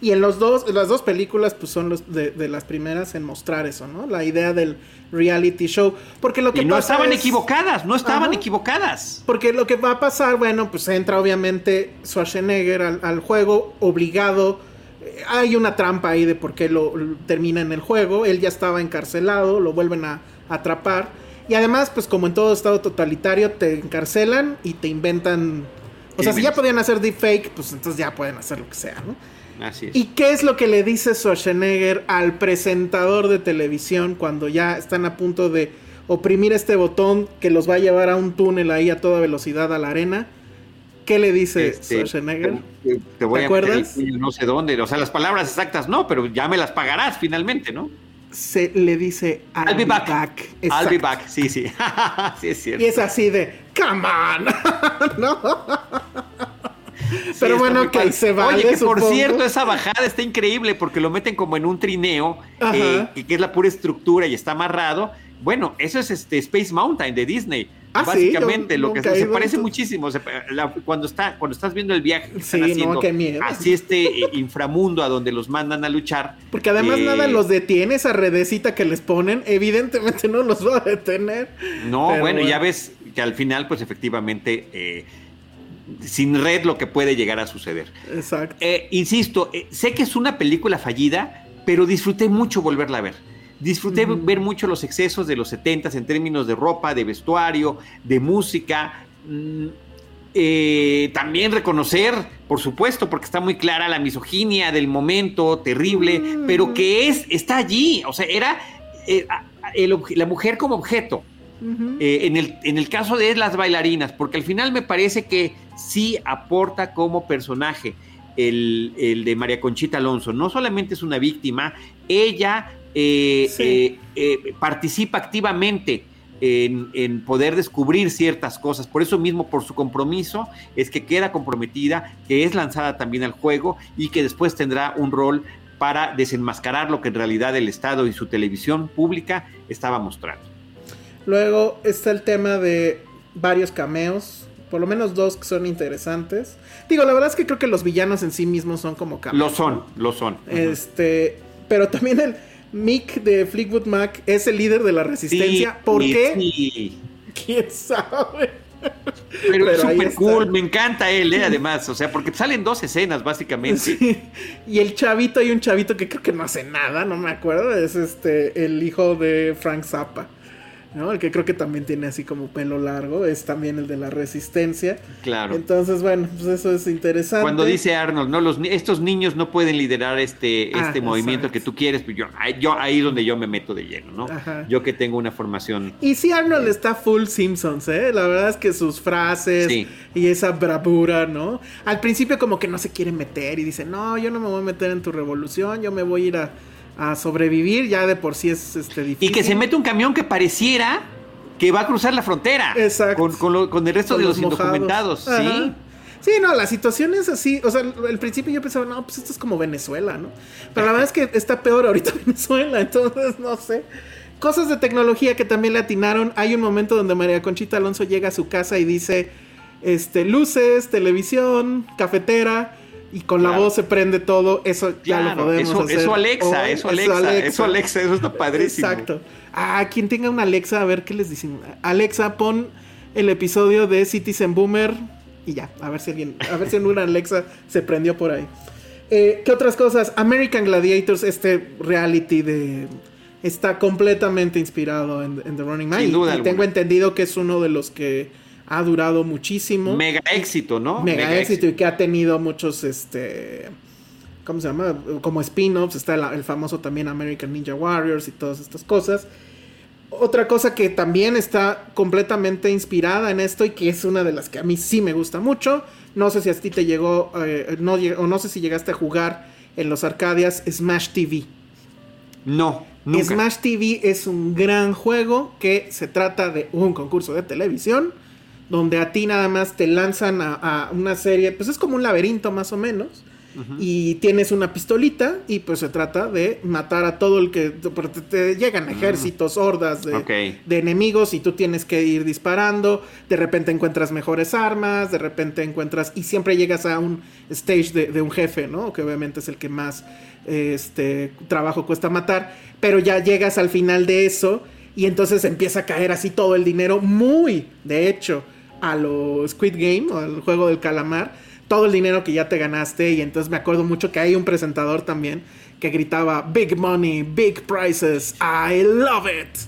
Y en los dos, las dos películas, pues son los de, las primeras en mostrar eso, ¿no? La idea del reality show. Porque lo que y no estaban equivocadas, no estaban equivocadas. Porque lo que va a pasar, bueno, pues entra obviamente Schwarzenegger al, al juego obligado hay una trampa ahí de por qué lo, termina en el juego. Él ya estaba encarcelado, lo vuelven a, atrapar. Y además, pues como en todo estado totalitario, te encarcelan y te inventan. O sea, si ya podían hacer deepfake, pues entonces ya pueden hacer lo que sea, ¿no? Así es. ¿Y qué es lo que le dice Schwarzenegger al presentador de televisión cuando ya están a punto de oprimir este botón que los va a llevar a un túnel ahí a toda velocidad a la arena? ¿Qué le dice Este, Schwarzenegger? Te, te voy ¿Te a acuerdas? no sé dónde. O sea, las palabras exactas no, pero ya me las pagarás finalmente, ¿no? Se le dice I'll be back. I'll be back. Sí, sí. <laughs> sí, es cierto. Y es así de, come on, <laughs> ¿no? Sí, Pero bueno, padre. se vale, Oye, que por cierto, esa bajada está increíble porque lo meten como en un trineo, eh, que, que es la pura estructura y está amarrado. Bueno, eso es este Space Mountain de Disney. Ah, Básicamente, lo que se ido, parece muchísimo. se- la- cuando, está, cuando estás viendo el viaje que Sí, están no, haciendo, qué miedo. así este eh, inframundo a donde los mandan a luchar. Porque además eh, nada los detiene, esa redecita que les ponen, evidentemente no los va a detener. No, bueno, ya ves que al final, pues efectivamente, eh, sin red lo que puede llegar a suceder. Exacto. Eh, insisto, eh, sé que es una película fallida, pero disfruté mucho volverla a ver. Disfruté ver mucho los excesos de los 70 en términos de ropa, de vestuario, de música. Mm, eh, también reconocer, por supuesto, porque está muy clara la misoginia del momento terrible, Mm. pero que es, está allí. O sea, era eh, el la mujer como objeto. Eh, en, el, en el caso de las bailarinas, porque al final me parece que sí aporta como personaje el, el de María Conchita Alonso. No solamente es una víctima, ella eh, Sí. eh, eh, participa activamente en, en poder descubrir ciertas cosas. Por eso mismo, por su compromiso, es que queda comprometida, que es lanzada también al juego y que después tendrá un rol para desenmascarar lo que en realidad el Estado y su televisión pública estaba mostrando. Luego está el tema de varios cameos, por lo menos dos que son interesantes. Digo, la verdad es que creo que los villanos en sí mismos son como cameos. Lo son, lo son. Este, pero también el Mick de Fleetwood Mac es el líder de la resistencia. Sí, ¿Por sí, qué? sí. ¿Quién sabe? Pero, es Pero súper cool, me encanta él, eh, además. O sea, porque salen dos escenas, básicamente. Sí. Y el chavito, hay un chavito que creo que no hace nada, no me acuerdo. Es este, el hijo de Frank Zappa. ¿No? El que creo que también tiene así como pelo largo. Es también el de la resistencia. Claro. Entonces, bueno, pues eso es interesante. Cuando dice Arnold, no, los, estos niños no pueden liderar este, Ah, este movimiento exacto. que tú quieres, pues yo, ahí- yo ahí es donde yo me meto de lleno, ¿no? Ajá. Yo que tengo una formación. Y sí, Arnold está full Simpsons, ¿eh? La verdad es que sus frases Sí. y esa bravura, ¿no? Al principio como que no se quiere meter y dice, no, yo no me voy a meter en tu revolución, yo me voy a ir a, a sobrevivir, ya de por sí es este, difícil. Y que se mete un camión que pareciera que va a cruzar la frontera. Exacto. Con, con lo- con el resto Con de los, indocumentados. Ajá. Sí. Sí, no, la situación es así. O sea, al principio yo pensaba, no, pues esto es como Venezuela, ¿no? Pero la verdad es que está peor ahorita <laughs> Venezuela, entonces no sé. Cosas de tecnología que también le atinaron. Hay un momento donde María Conchita Alonso llega a su casa y dice, este, luces, televisión, cafetera, y con la voz se prende todo. Eso ya lo podemos eso, hacer. eso Alexa, eso Alexa, eso Alexa, eso está padrísimo. Exacto. Ah, quien tenga una Alexa, a ver qué les dicen. Alexa, pon el episodio de Citizen Boomer y ya, a ver si alguien, a ver si en una Alexa se prendió por ahí. Eh, ¿Qué otras cosas? American Gladiators, este reality de está completamente inspirado en, en The Running Man. Sin duda y, tengo entendido que es uno de los que ha durado muchísimo. Mega éxito, ¿no? Mega, éxito, y que ha tenido muchos, este, ¿cómo se llama? Como spin-offs, está el, el famoso también American Ninja Warriors y todas estas cosas. Otra cosa que también está completamente inspirada en esto y que es una de las que a mí sí me gusta mucho, no sé si a ti te llegó, eh, no, o no sé si llegaste a jugar en los Arcadias, Smash TV. No, nunca. Smash TV es un gran juego que se trata de un concurso de televisión donde a ti nada más te lanzan a, a una serie, pues es como un laberinto más o menos. Y tienes una pistolita y pues se trata de matar a todo el que... Te, te llegan ejércitos, hordas de enemigos y tú tienes que ir disparando. De repente encuentras mejores armas, de repente encuentras... Y siempre llegas a un stage de, de un jefe, ¿no? Que obviamente es el que más este, trabajo cuesta matar. Pero ya llegas al final de eso y entonces empieza a caer así todo el dinero muy, de hecho, a lo Squid Game o al juego del calamar. Todo el dinero que ya te ganaste y entonces me acuerdo mucho que hay un presentador también que gritaba Big Money, Big Prices, I love it.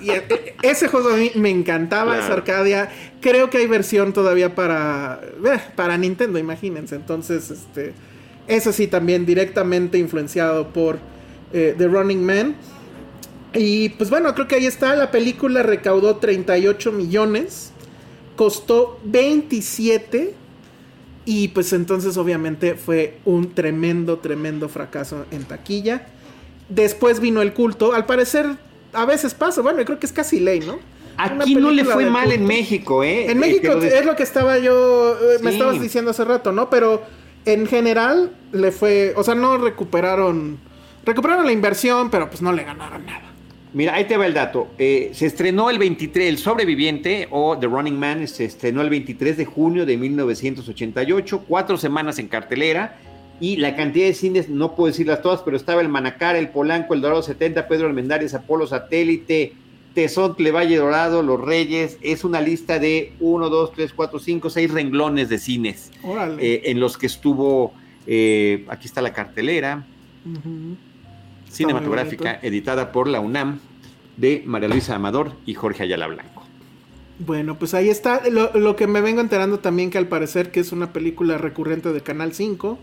Y e- e- ese juego a mí me encantaba, Claro. esa Arcadia. Creo que hay versión todavía para, eh, para Nintendo, imagínense. Entonces, este, eso sí, también directamente influenciado por eh, The Running Man. Y pues bueno, creo que ahí está. La película recaudó 38 millones. Costó 27. Y pues entonces obviamente fue un tremendo, tremendo fracaso en taquilla. Después vino el culto. Al parecer, a veces pasa. Bueno, yo creo que es casi ley, ¿no? Aquí no le fue mal en México, ¿eh? En México es lo que estaba yo, eh, me estabas diciendo hace rato, ¿no? Pero en general le fue, o sea, no recuperaron, recuperaron la inversión, pero pues no le ganaron nada. Mira, ahí te va el dato. Eh, se estrenó el 23, El Sobreviviente o The Running Man se estrenó el 23 de junio de 1988, cuatro semanas en cartelera. Y la cantidad de cines, no puedo decirlas todas, pero estaba el Manacar, el Polanco, el Dorado 70, Pedro Almendares, Apolo Satélite, Tezontle, Valle Dorado, Los Reyes. Es una lista de 1, 2, 3, 4, 5, 6 renglones de cines eh, en los que estuvo. Eh, aquí está la cartelera cinematográfica editada por la UNAM de María Luisa Amador y Jorge Ayala Blanco. Bueno, pues ahí está. Lo, que me vengo enterando también que al parecer que es una película recurrente de Canal 5.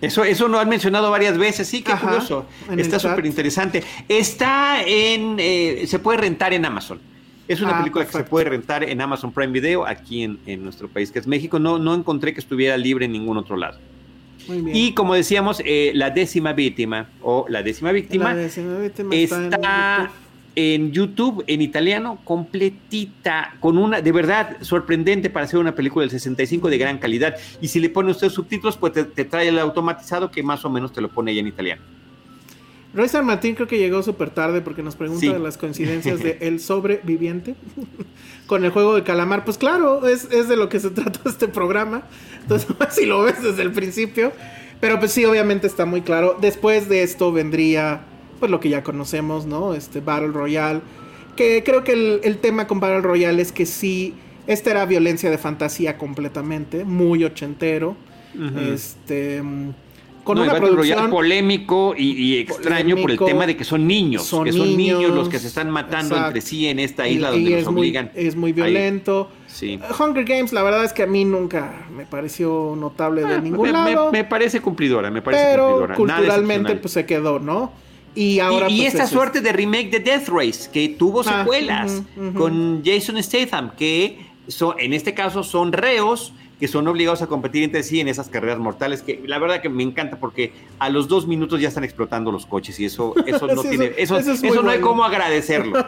Eso, eso lo han mencionado varias veces, sí, qué curioso. Está súper interesante. Está en, eh, se puede rentar en Amazon. Es una ah, película que se puede rentar en Amazon Prime Video aquí en, en, nuestro país, que es México. No, no encontré que estuviera libre en ningún otro lado. Y como decíamos, eh, la décima víctima o la décima víctima, está, en, YouTube. en italiano completita, con una, de verdad, sorprendente para ser una película del 65 de gran calidad. Y si le pone usted subtítulos, pues te, trae el automatizado que más o menos te lo pone ahí en italiano. Roy San Martín creo que llegó súper tarde porque nos pregunta de las coincidencias de <laughs> El Sobreviviente con el juego de calamar. Pues claro, es, es de lo que se trata <laughs> este programa. Entonces, <laughs> si lo ves desde el principio. Pero pues sí, obviamente está muy claro. Después de esto vendría, pues lo que ya conocemos, ¿no? Este Battle Royale. Que creo que el, el tema con Battle Royale es que sí, esta era violencia de fantasía completamente, muy ochentero. Este con una producción polémico y, extraño por el tema de que son niños, son que son niños, los que se están matando entre sí en esta isla donde los obligan. es muy violento. Sí. Hunger Games, la verdad es que a mí nunca me pareció notable de ah, ningún lado. Me, parece cumplidora, me parece pero culturalmente pues se quedó, ¿no? Y ahora y, pues, esta suerte de remake de Death Race que tuvo ah, secuelas con Jason Statham que en este caso son reos que son obligados a competir entre sí en esas carreras mortales, que la verdad que me encanta porque a los dos minutos ya están explotando los coches y eso, <laughs> eso no tiene, eso, eso, no hay cómo agradecerlo.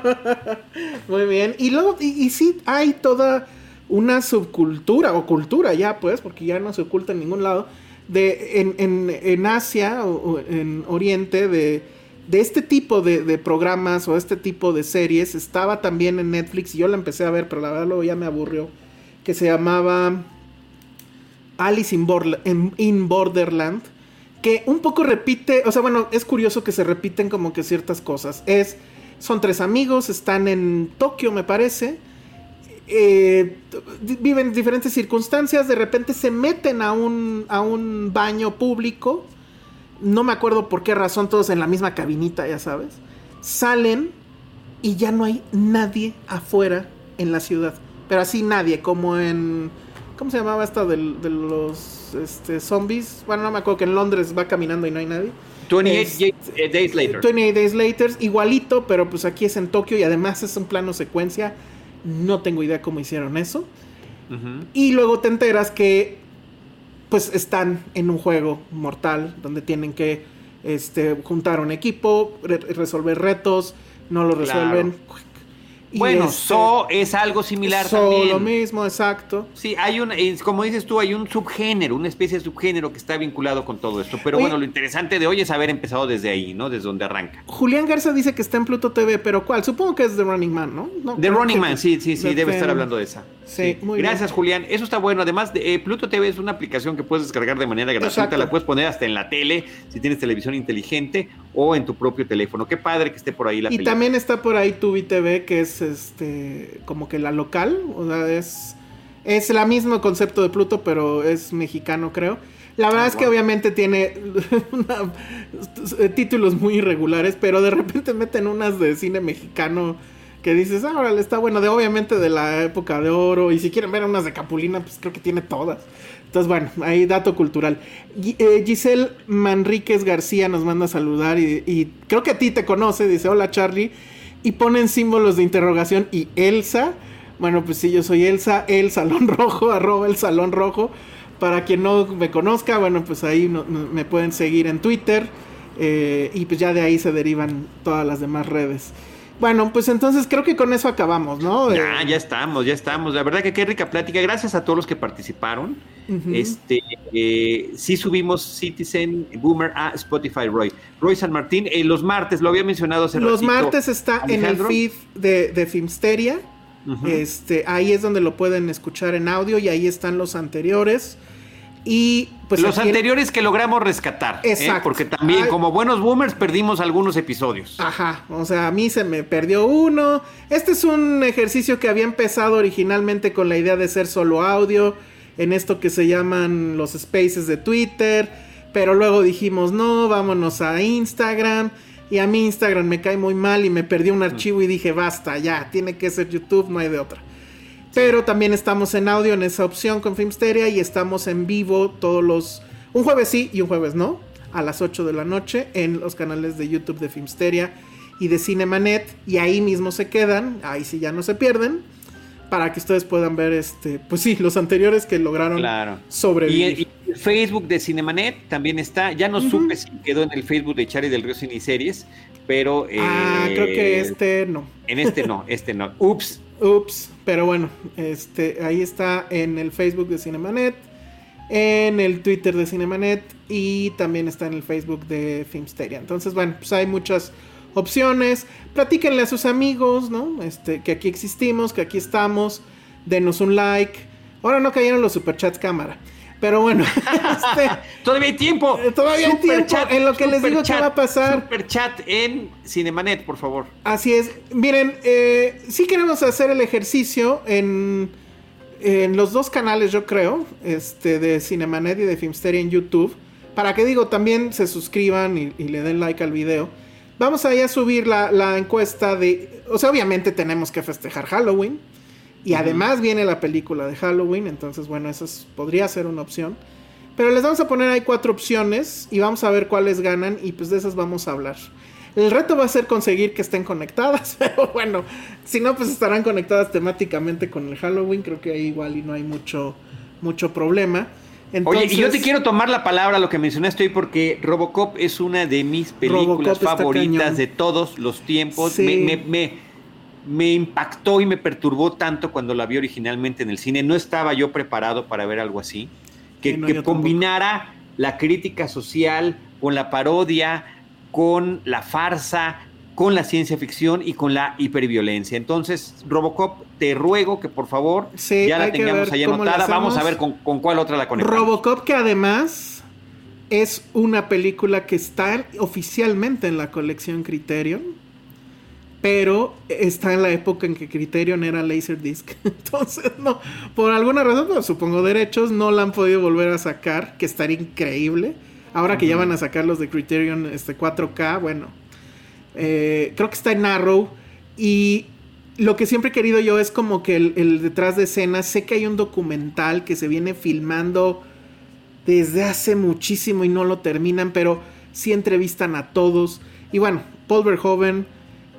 <laughs> muy bien. Y luego, y, sí, hay toda una subcultura, o cultura ya, pues, porque ya no se oculta en ningún lado, de en, en, en Asia o, en Oriente, de, de este tipo de, de, programas o este tipo de series. Estaba también en Netflix y yo la empecé a ver, pero la verdad luego ya me aburrió. Que se llamaba Alice in, Borderland, que un poco repite, o sea, bueno, es curioso que se repiten como que ciertas cosas. Es, son tres amigos, están en Tokio, me parece. Eh, viven diferentes circunstancias, de repente se meten a un, a un baño público. No me acuerdo por qué razón, todos en la misma cabinita, ya sabes. Salen y ya no hay nadie afuera en la ciudad. Pero así nadie, como en ¿Cómo se llamaba esta de, los este, zombies? Bueno, no me acuerdo que en Londres va caminando y no hay nadie. 28 eh, Days Later. 28 Days Later, igualito, pero pues aquí es en Tokio y además es un plano secuencia. No tengo idea cómo hicieron eso. Y luego te enteras que pues están en un juego mortal donde tienen que este, juntar un equipo, resolver retos, no lo resuelven, bueno, So es algo similar so, también. lo mismo, exacto. Sí, hay un, como dices tú, hay un subgénero, una especie de subgénero que está vinculado con todo esto. Pero bueno, lo interesante de hoy es haber empezado desde ahí, ¿no? Desde donde arranca. Julián Garza dice que está en Pluto TV, pero ¿cuál? Supongo que es The Running Man, ¿no? The Running Man, sí, sí, sí, debe estar hablando de esa. Sí, muy Gracias, Julián. Eso está bueno. Además, eh, Pluto TV es una aplicación que puedes descargar de manera gratuita. La puedes poner hasta en la tele, si tienes televisión inteligente, o en tu propio teléfono. Qué padre que esté por ahí la Y también está por ahí Tubi TV, que es este como que la local. O sea, es, es el mismo concepto de Pluto, pero es mexicano, creo. La verdad ah, es que obviamente tiene <laughs> títulos muy irregulares, pero de repente meten unas de cine mexicano que dices, ah, órale, está bueno, de obviamente de la época de oro, y si quieren ver unas de Capulina, pues creo que tiene todas. Entonces, bueno, ahí dato cultural. Eh, Giselle Manríquez García nos manda a saludar y, creo que a ti te conoce, dice, hola Charlie, y ponen símbolos de interrogación y Elsa. Bueno, pues sí, yo soy Elsa, el Salón <laughs> Rojo, arroba el Salón Rojo. Para quien no me conozca, bueno, pues ahí me pueden seguir en Twitter. Eh, y pues ya de ahí se derivan todas las demás redes. Bueno, pues entonces creo que con eso acabamos, ¿no? Ya, ya estamos, ya estamos. La verdad que qué rica plática. Gracias a todos los que participaron. Este, eh, sí subimos Citizen Boomer a Spotify, Roy. Roy San Martín, eh, los martes, lo había mencionado hace Los martes está en el feed de, de Filmsteria. Este, ahí es donde lo pueden escuchar en audio y ahí están los anteriores. Y pues los anteriores que logramos rescatar. ¿eh? Exacto. Porque también, como buenos boomers, perdimos algunos episodios. Ajá. O sea, a mí se me perdió uno. Este es un ejercicio que había empezado originalmente con la idea de ser solo audio. En esto que se llaman los spaces de Twitter. Pero luego dijimos, no, vámonos a Instagram. Y a mí Instagram me cae muy mal y me perdí un archivo y dije, basta, ya, tiene que ser YouTube, no hay de otra. Pero también estamos en audio en esa opción con Filmsteria y estamos en vivo todos los... Un jueves sí y un jueves no, a las 8 de la noche en los canales de YouTube de Filmsteria y de Cinemanet y ahí mismo se quedan, ahí sí ya no se pierden, para que ustedes puedan ver este, pues sí, los anteriores que lograron sobrevivir. Y, el Facebook de Cinemanet también está, ya no supe si quedó en el Facebook de Charlie del Río Series, pero... ah, creo que eh, este no. En este no, este no. <laughs> Ups. Ups, pero bueno, este, ahí está en el Facebook de Cinemanet, en el Twitter de Cinemanet y también está en el Facebook de Filmsteria. Entonces, bueno, pues hay muchas opciones. Platíquenle a sus amigos, ¿no? Este, que aquí existimos, que aquí estamos. Denos un like. Ahora no cayeron los superchats cámara. Pero bueno, <laughs> este, todavía hay tiempo. Eh, todavía hay tiempo en lo que les digo que va a pasar. Super chat en Cinemanet, por favor. Así es. Miren, eh, sí queremos hacer el ejercicio en, en los dos canales, yo creo, este, de Cinemanet y de Filmsteria en YouTube. Para que digo, también se suscriban y, le den like al video. Vamos a a subir la, la encuesta de. O sea, obviamente tenemos que festejar Halloween. Y además viene la película de Halloween, entonces bueno, esa podría ser una opción. Pero les vamos a poner ahí cuatro opciones y vamos a ver cuáles ganan y pues de esas vamos a hablar. El reto va a ser conseguir que estén conectadas, <laughs> pero bueno, si no pues estarán conectadas temáticamente con el Halloween, creo que ahí igual y no hay mucho, mucho problema. Oye, y yo te quiero tomar la palabra lo que mencionaste hoy porque Robocop es una de mis películas favoritas de todos los tiempos. me me impactó y me perturbó tanto cuando la vi originalmente en el cine. No estaba yo preparado para ver algo así. Que, combinara la crítica social con la parodia, con la farsa, con la ciencia ficción y con la hiperviolencia. Entonces, Robocop, te ruego que por favor ya la tengamos ahí anotada. Vamos a ver con, con, cuál otra la conectamos. Robocop, que además es una película que está oficialmente en la colección Criterion pero está en la época en que Criterion era Laserdisc. <laughs> Entonces, no, por alguna razón, supongo derechos, no la han podido volver a sacar, que estaría increíble. Ahora que ya van a sacar los de Criterion este 4K, bueno, eh, creo que está en Arrow. Y lo que siempre he querido yo es como que el, el detrás de escena, sé que hay un documental que se viene filmando desde hace muchísimo y no lo terminan, pero sí entrevistan a todos. Y bueno, Paul Verhoeven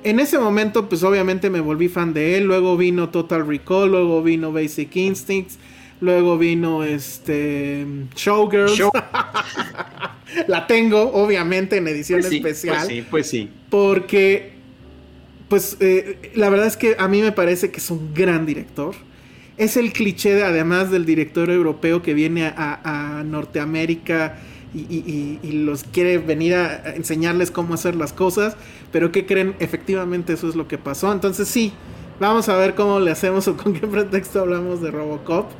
en ese momento, pues obviamente me volví fan de él. Luego vino Total Recall, luego vino Basic Instincts, luego vino este Showgirls. <laughs> la tengo, obviamente, en edición pues especial. Pues sí, pues sí. Porque, pues, eh, la verdad es que a mí me parece que es un gran director. Es el cliché, de, además del director europeo que viene a, Norteamérica y, y, los quiere venir a enseñarles cómo hacer las cosas. Pero ¿qué creen? Efectivamente eso es lo que pasó. Entonces sí, vamos a ver cómo le hacemos o con qué <laughs> pretexto hablamos de Robocop.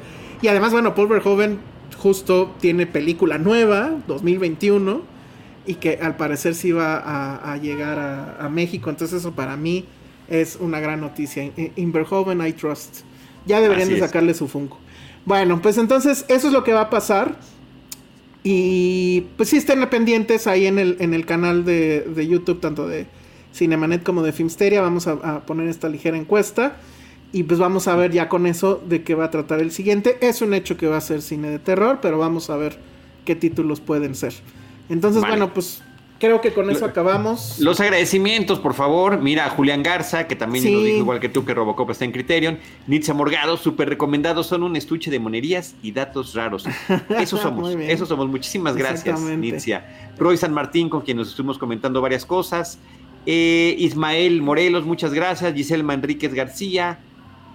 Y además, bueno, Paul Verhoeven justo tiene película nueva, 2021, y que al parecer sí va a, llegar a, México. Entonces eso para mí es una gran noticia. In Verhoeven I trust. Ya deberían de sacarle su Funko. Bueno, pues entonces eso es lo que va a pasar. Y pues sí estén pendientes ahí en el, en el canal de, de YouTube, tanto de Cinemanet como de Filmsteria. Vamos a, poner esta ligera encuesta. Y pues vamos a ver ya con eso de qué va a tratar el siguiente. Es un hecho que va a ser cine de terror, pero vamos a ver qué títulos pueden ser. Entonces, bueno, pues Creo que con eso acabamos. Los agradecimientos, por favor. Mira a Julián Garza, que también Sí. nos dijo igual que tú que Robocop está en Criterion. Nitza Morgado, súper recomendados. Son un estuche de monerías y datos raros. <laughs> Eso somos. Eso somos. Muchísimas gracias. Nitzia. Roy San Martín, con quien nos estuvimos comentando varias cosas. Eh, Ismael Morelos, muchas gracias. Giselle Manríquez García.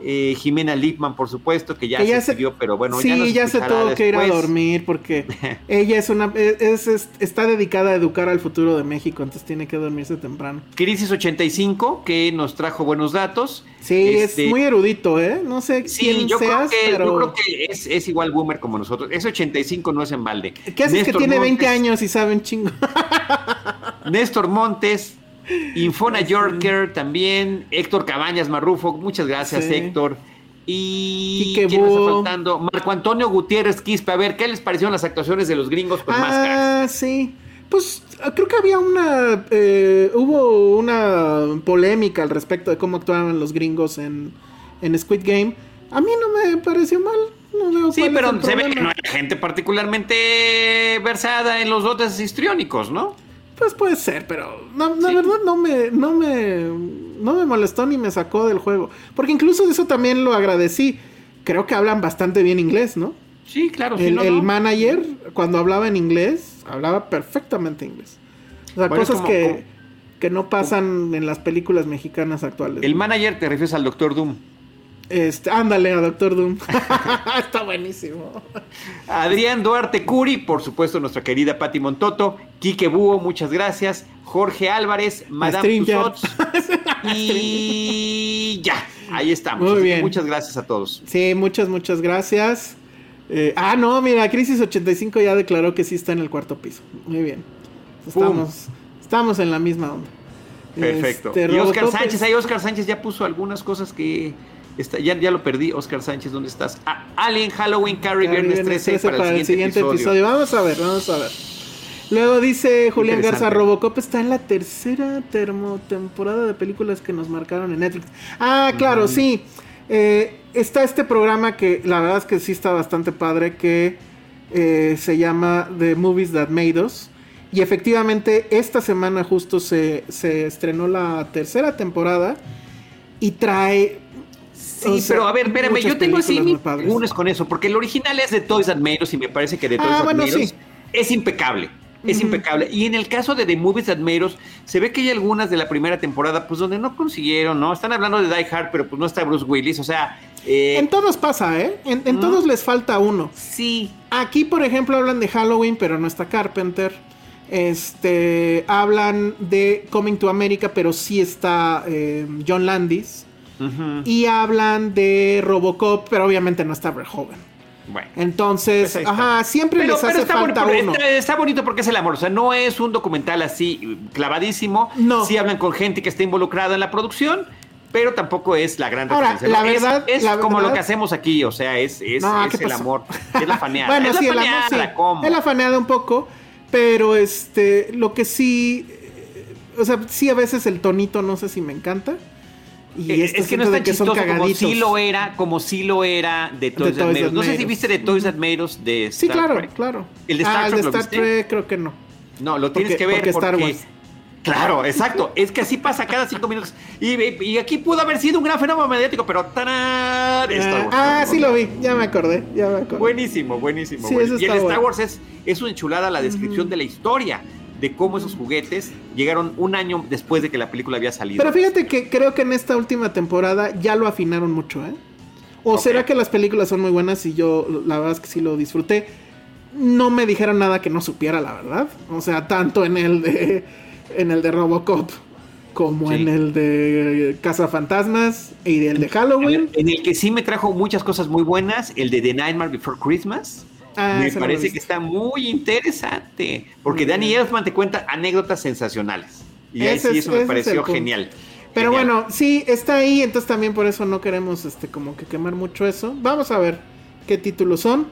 Eh, Jimena Lipman, por supuesto, que ya, Que ya se escribió, pero bueno, sí, ya, se tuvo que ir a dormir porque <laughs> ella es una es, es- está dedicada a educar al futuro de México, entonces tiene que dormirse temprano. Crisis 85, que nos trajo buenos datos. Sí, Este, es muy erudito, ¿eh? No sé Sí, quién yo, seas, creo que, pero yo creo que es, es igual boomer como nosotros. Ese 85 no es en balde. ¿qué haces que tiene 20 Montes- años y sabe un chingo? <laughs> Néstor Montes, Infona Yorker también, Héctor Cabañas Marrufo, muchas gracias Sí. Héctor. Y ¿quién está faltando? Marco Antonio Gutiérrez Quispe, a ver, ¿qué les parecieron las actuaciones de los gringos con máscaras? ah, sí. Pues ah, creo que había una eh, hubo una polémica al respecto de cómo actuaban los gringos en, en Squid Game. A mí no me pareció mal. No veo Sí, pero se ve que no hay gente particularmente versada en los dotes histriónicos, ¿no? Pues puede ser, pero no, la verdad no me, no me, no me molestó ni me sacó del juego. Porque incluso eso también lo agradecí. Creo que hablan bastante bien inglés, ¿no? Sí, claro. el no, el no. manager, cuando hablaba en inglés, hablaba perfectamente inglés. O sea, Bueno, cosas como- que, como- que no pasan en las películas mexicanas actuales. El manager te refieres al Doctor Doom. Este, ándale a Doctor Doom. <laughs> Está buenísimo. Adrián Duarte Curi, por supuesto, nuestra querida Patti Montoto, Quique Búho, muchas gracias, Jorge Álvarez, Madame. Tussauds, <laughs> y ya, ahí estamos. Muy bien. Muchas gracias a todos. Sí, muchas, muchas gracias. Eh, ah, no, mira, Crisis 85 ya declaró que sí está en el cuarto piso. Muy bien. Estamos, estamos en la misma onda. Perfecto. Este, y Oscar Sánchez, ahí Oscar Sánchez ya puso algunas cosas que está, ya, ya lo perdí. Oscar Sánchez, ¿dónde estás? Ah, Alien, Halloween, Carrie, Viernes Viernes 13, para, el siguiente, episodio. Vamos a ver, vamos a ver. Luego dice Julián. Garza, Robocop está en la tercera termo temporada de películas que nos marcaron en Netflix. Ah, claro, sí. Eh, está este programa que la verdad es que sí está bastante padre, que eh, se llama The Movies That Made Us. Y efectivamente, esta semana justo se, se estrenó la tercera temporada y trae... Sí, o sea, pero a ver, espérame, yo tengo así mis con eso, porque el original es de Toys and Meros y me parece que de Toys Ah, and bueno, Meros sí. es impecable. Es impecable. Y en el caso de The Movies That Made Us, se ve que hay algunas de la primera temporada, pues donde no consiguieron, ¿no? Están hablando de Die Hard, pero pues no está Bruce Willis, o sea. eh, En todos pasa, ¿eh? En, en todos les falta uno. sí. Aquí, por ejemplo, hablan de Halloween, pero no está Carpenter. Este, hablan de Coming to America, pero sí está eh, John Landis. Y hablan de Robocop, pero obviamente no está Verhoeven. Bueno. Entonces, Pues ajá, siempre les hace está, falta bonito, uno. está, está bonito porque es el amor. O sea, no es un documental así eh, clavadísimo. No. Sí hablan con gente que está involucrada en la producción, pero tampoco es la gran Ahora, referencia, la Es- verdad- es, la como lo que hacemos aquí. O sea, es, es, No, es ¿qué el amor. Es la <laughs> faneada. bueno, es sí, la el amor sí. faneada, ¿cómo? Es la faneada un poco, pero este, lo que sí, eh, o sea, sí a veces el tonito no sé si me encanta. Y Eh, es que no es de tan chistoso como sí lo era, como sí lo era de Toys, Toys That Made Us. That No sé si viste de Toys That Made de Sí, Star claro, Trek. claro. ¿El de Star ah, el Trek de lo Star? Trek creo que no. No, lo tienes que ver porque porque... Star Wars. Claro, exacto. Es que así pasa cada cinco minutos. Y, y aquí pudo haber sido un gran fenómeno mediático, pero ¡tarán! Star Wars. ah, sí lo vi, ya me acordé, ya me acordé. Buenísimo, buenísimo. Sí, Y el Star. Wars es, es una enchulada la descripción de la historia de cómo esos juguetes llegaron un año después de que la película había salido. Pero fíjate que creo que en esta última temporada ya lo afinaron mucho, ¿eh? O será que las películas son muy buenas y yo la verdad es que sí lo disfruté. No me dijeron nada que no supiera, la verdad. O sea, tanto en el de en el de Robocop como Sí. en el de Cazafantasmas y el de Halloween. En el que sí me trajo muchas cosas muy buenas, el de The Nightmare Before Christmas. Ah, me parece que está muy interesante, porque Danny. Elfman te cuenta anécdotas sensacionales. Y ahí sí es- eso me es pareció genial. Pero Genial. bueno, sí, está ahí, entonces también por eso no queremos este como que quemar mucho eso. Vamos a ver qué títulos son.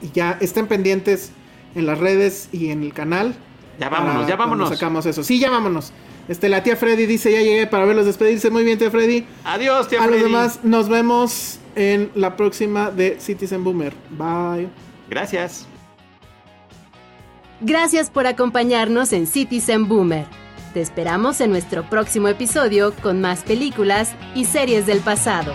Y ya estén pendientes en las redes y en el canal. Ya vámonos, ya vámonos. Sacamos eso. Sí, ya vámonos. Este, la tía Freddy dice, ya llegué para verlos despedirse. Muy bien, tía Freddy. Adiós, tía A los Freddy. demás, nos vemos en la próxima de Citizen Boomer. Bye. Gracias. Gracias por acompañarnos en Citizen Boomer. Te esperamos en nuestro próximo episodio con más películas y series del pasado.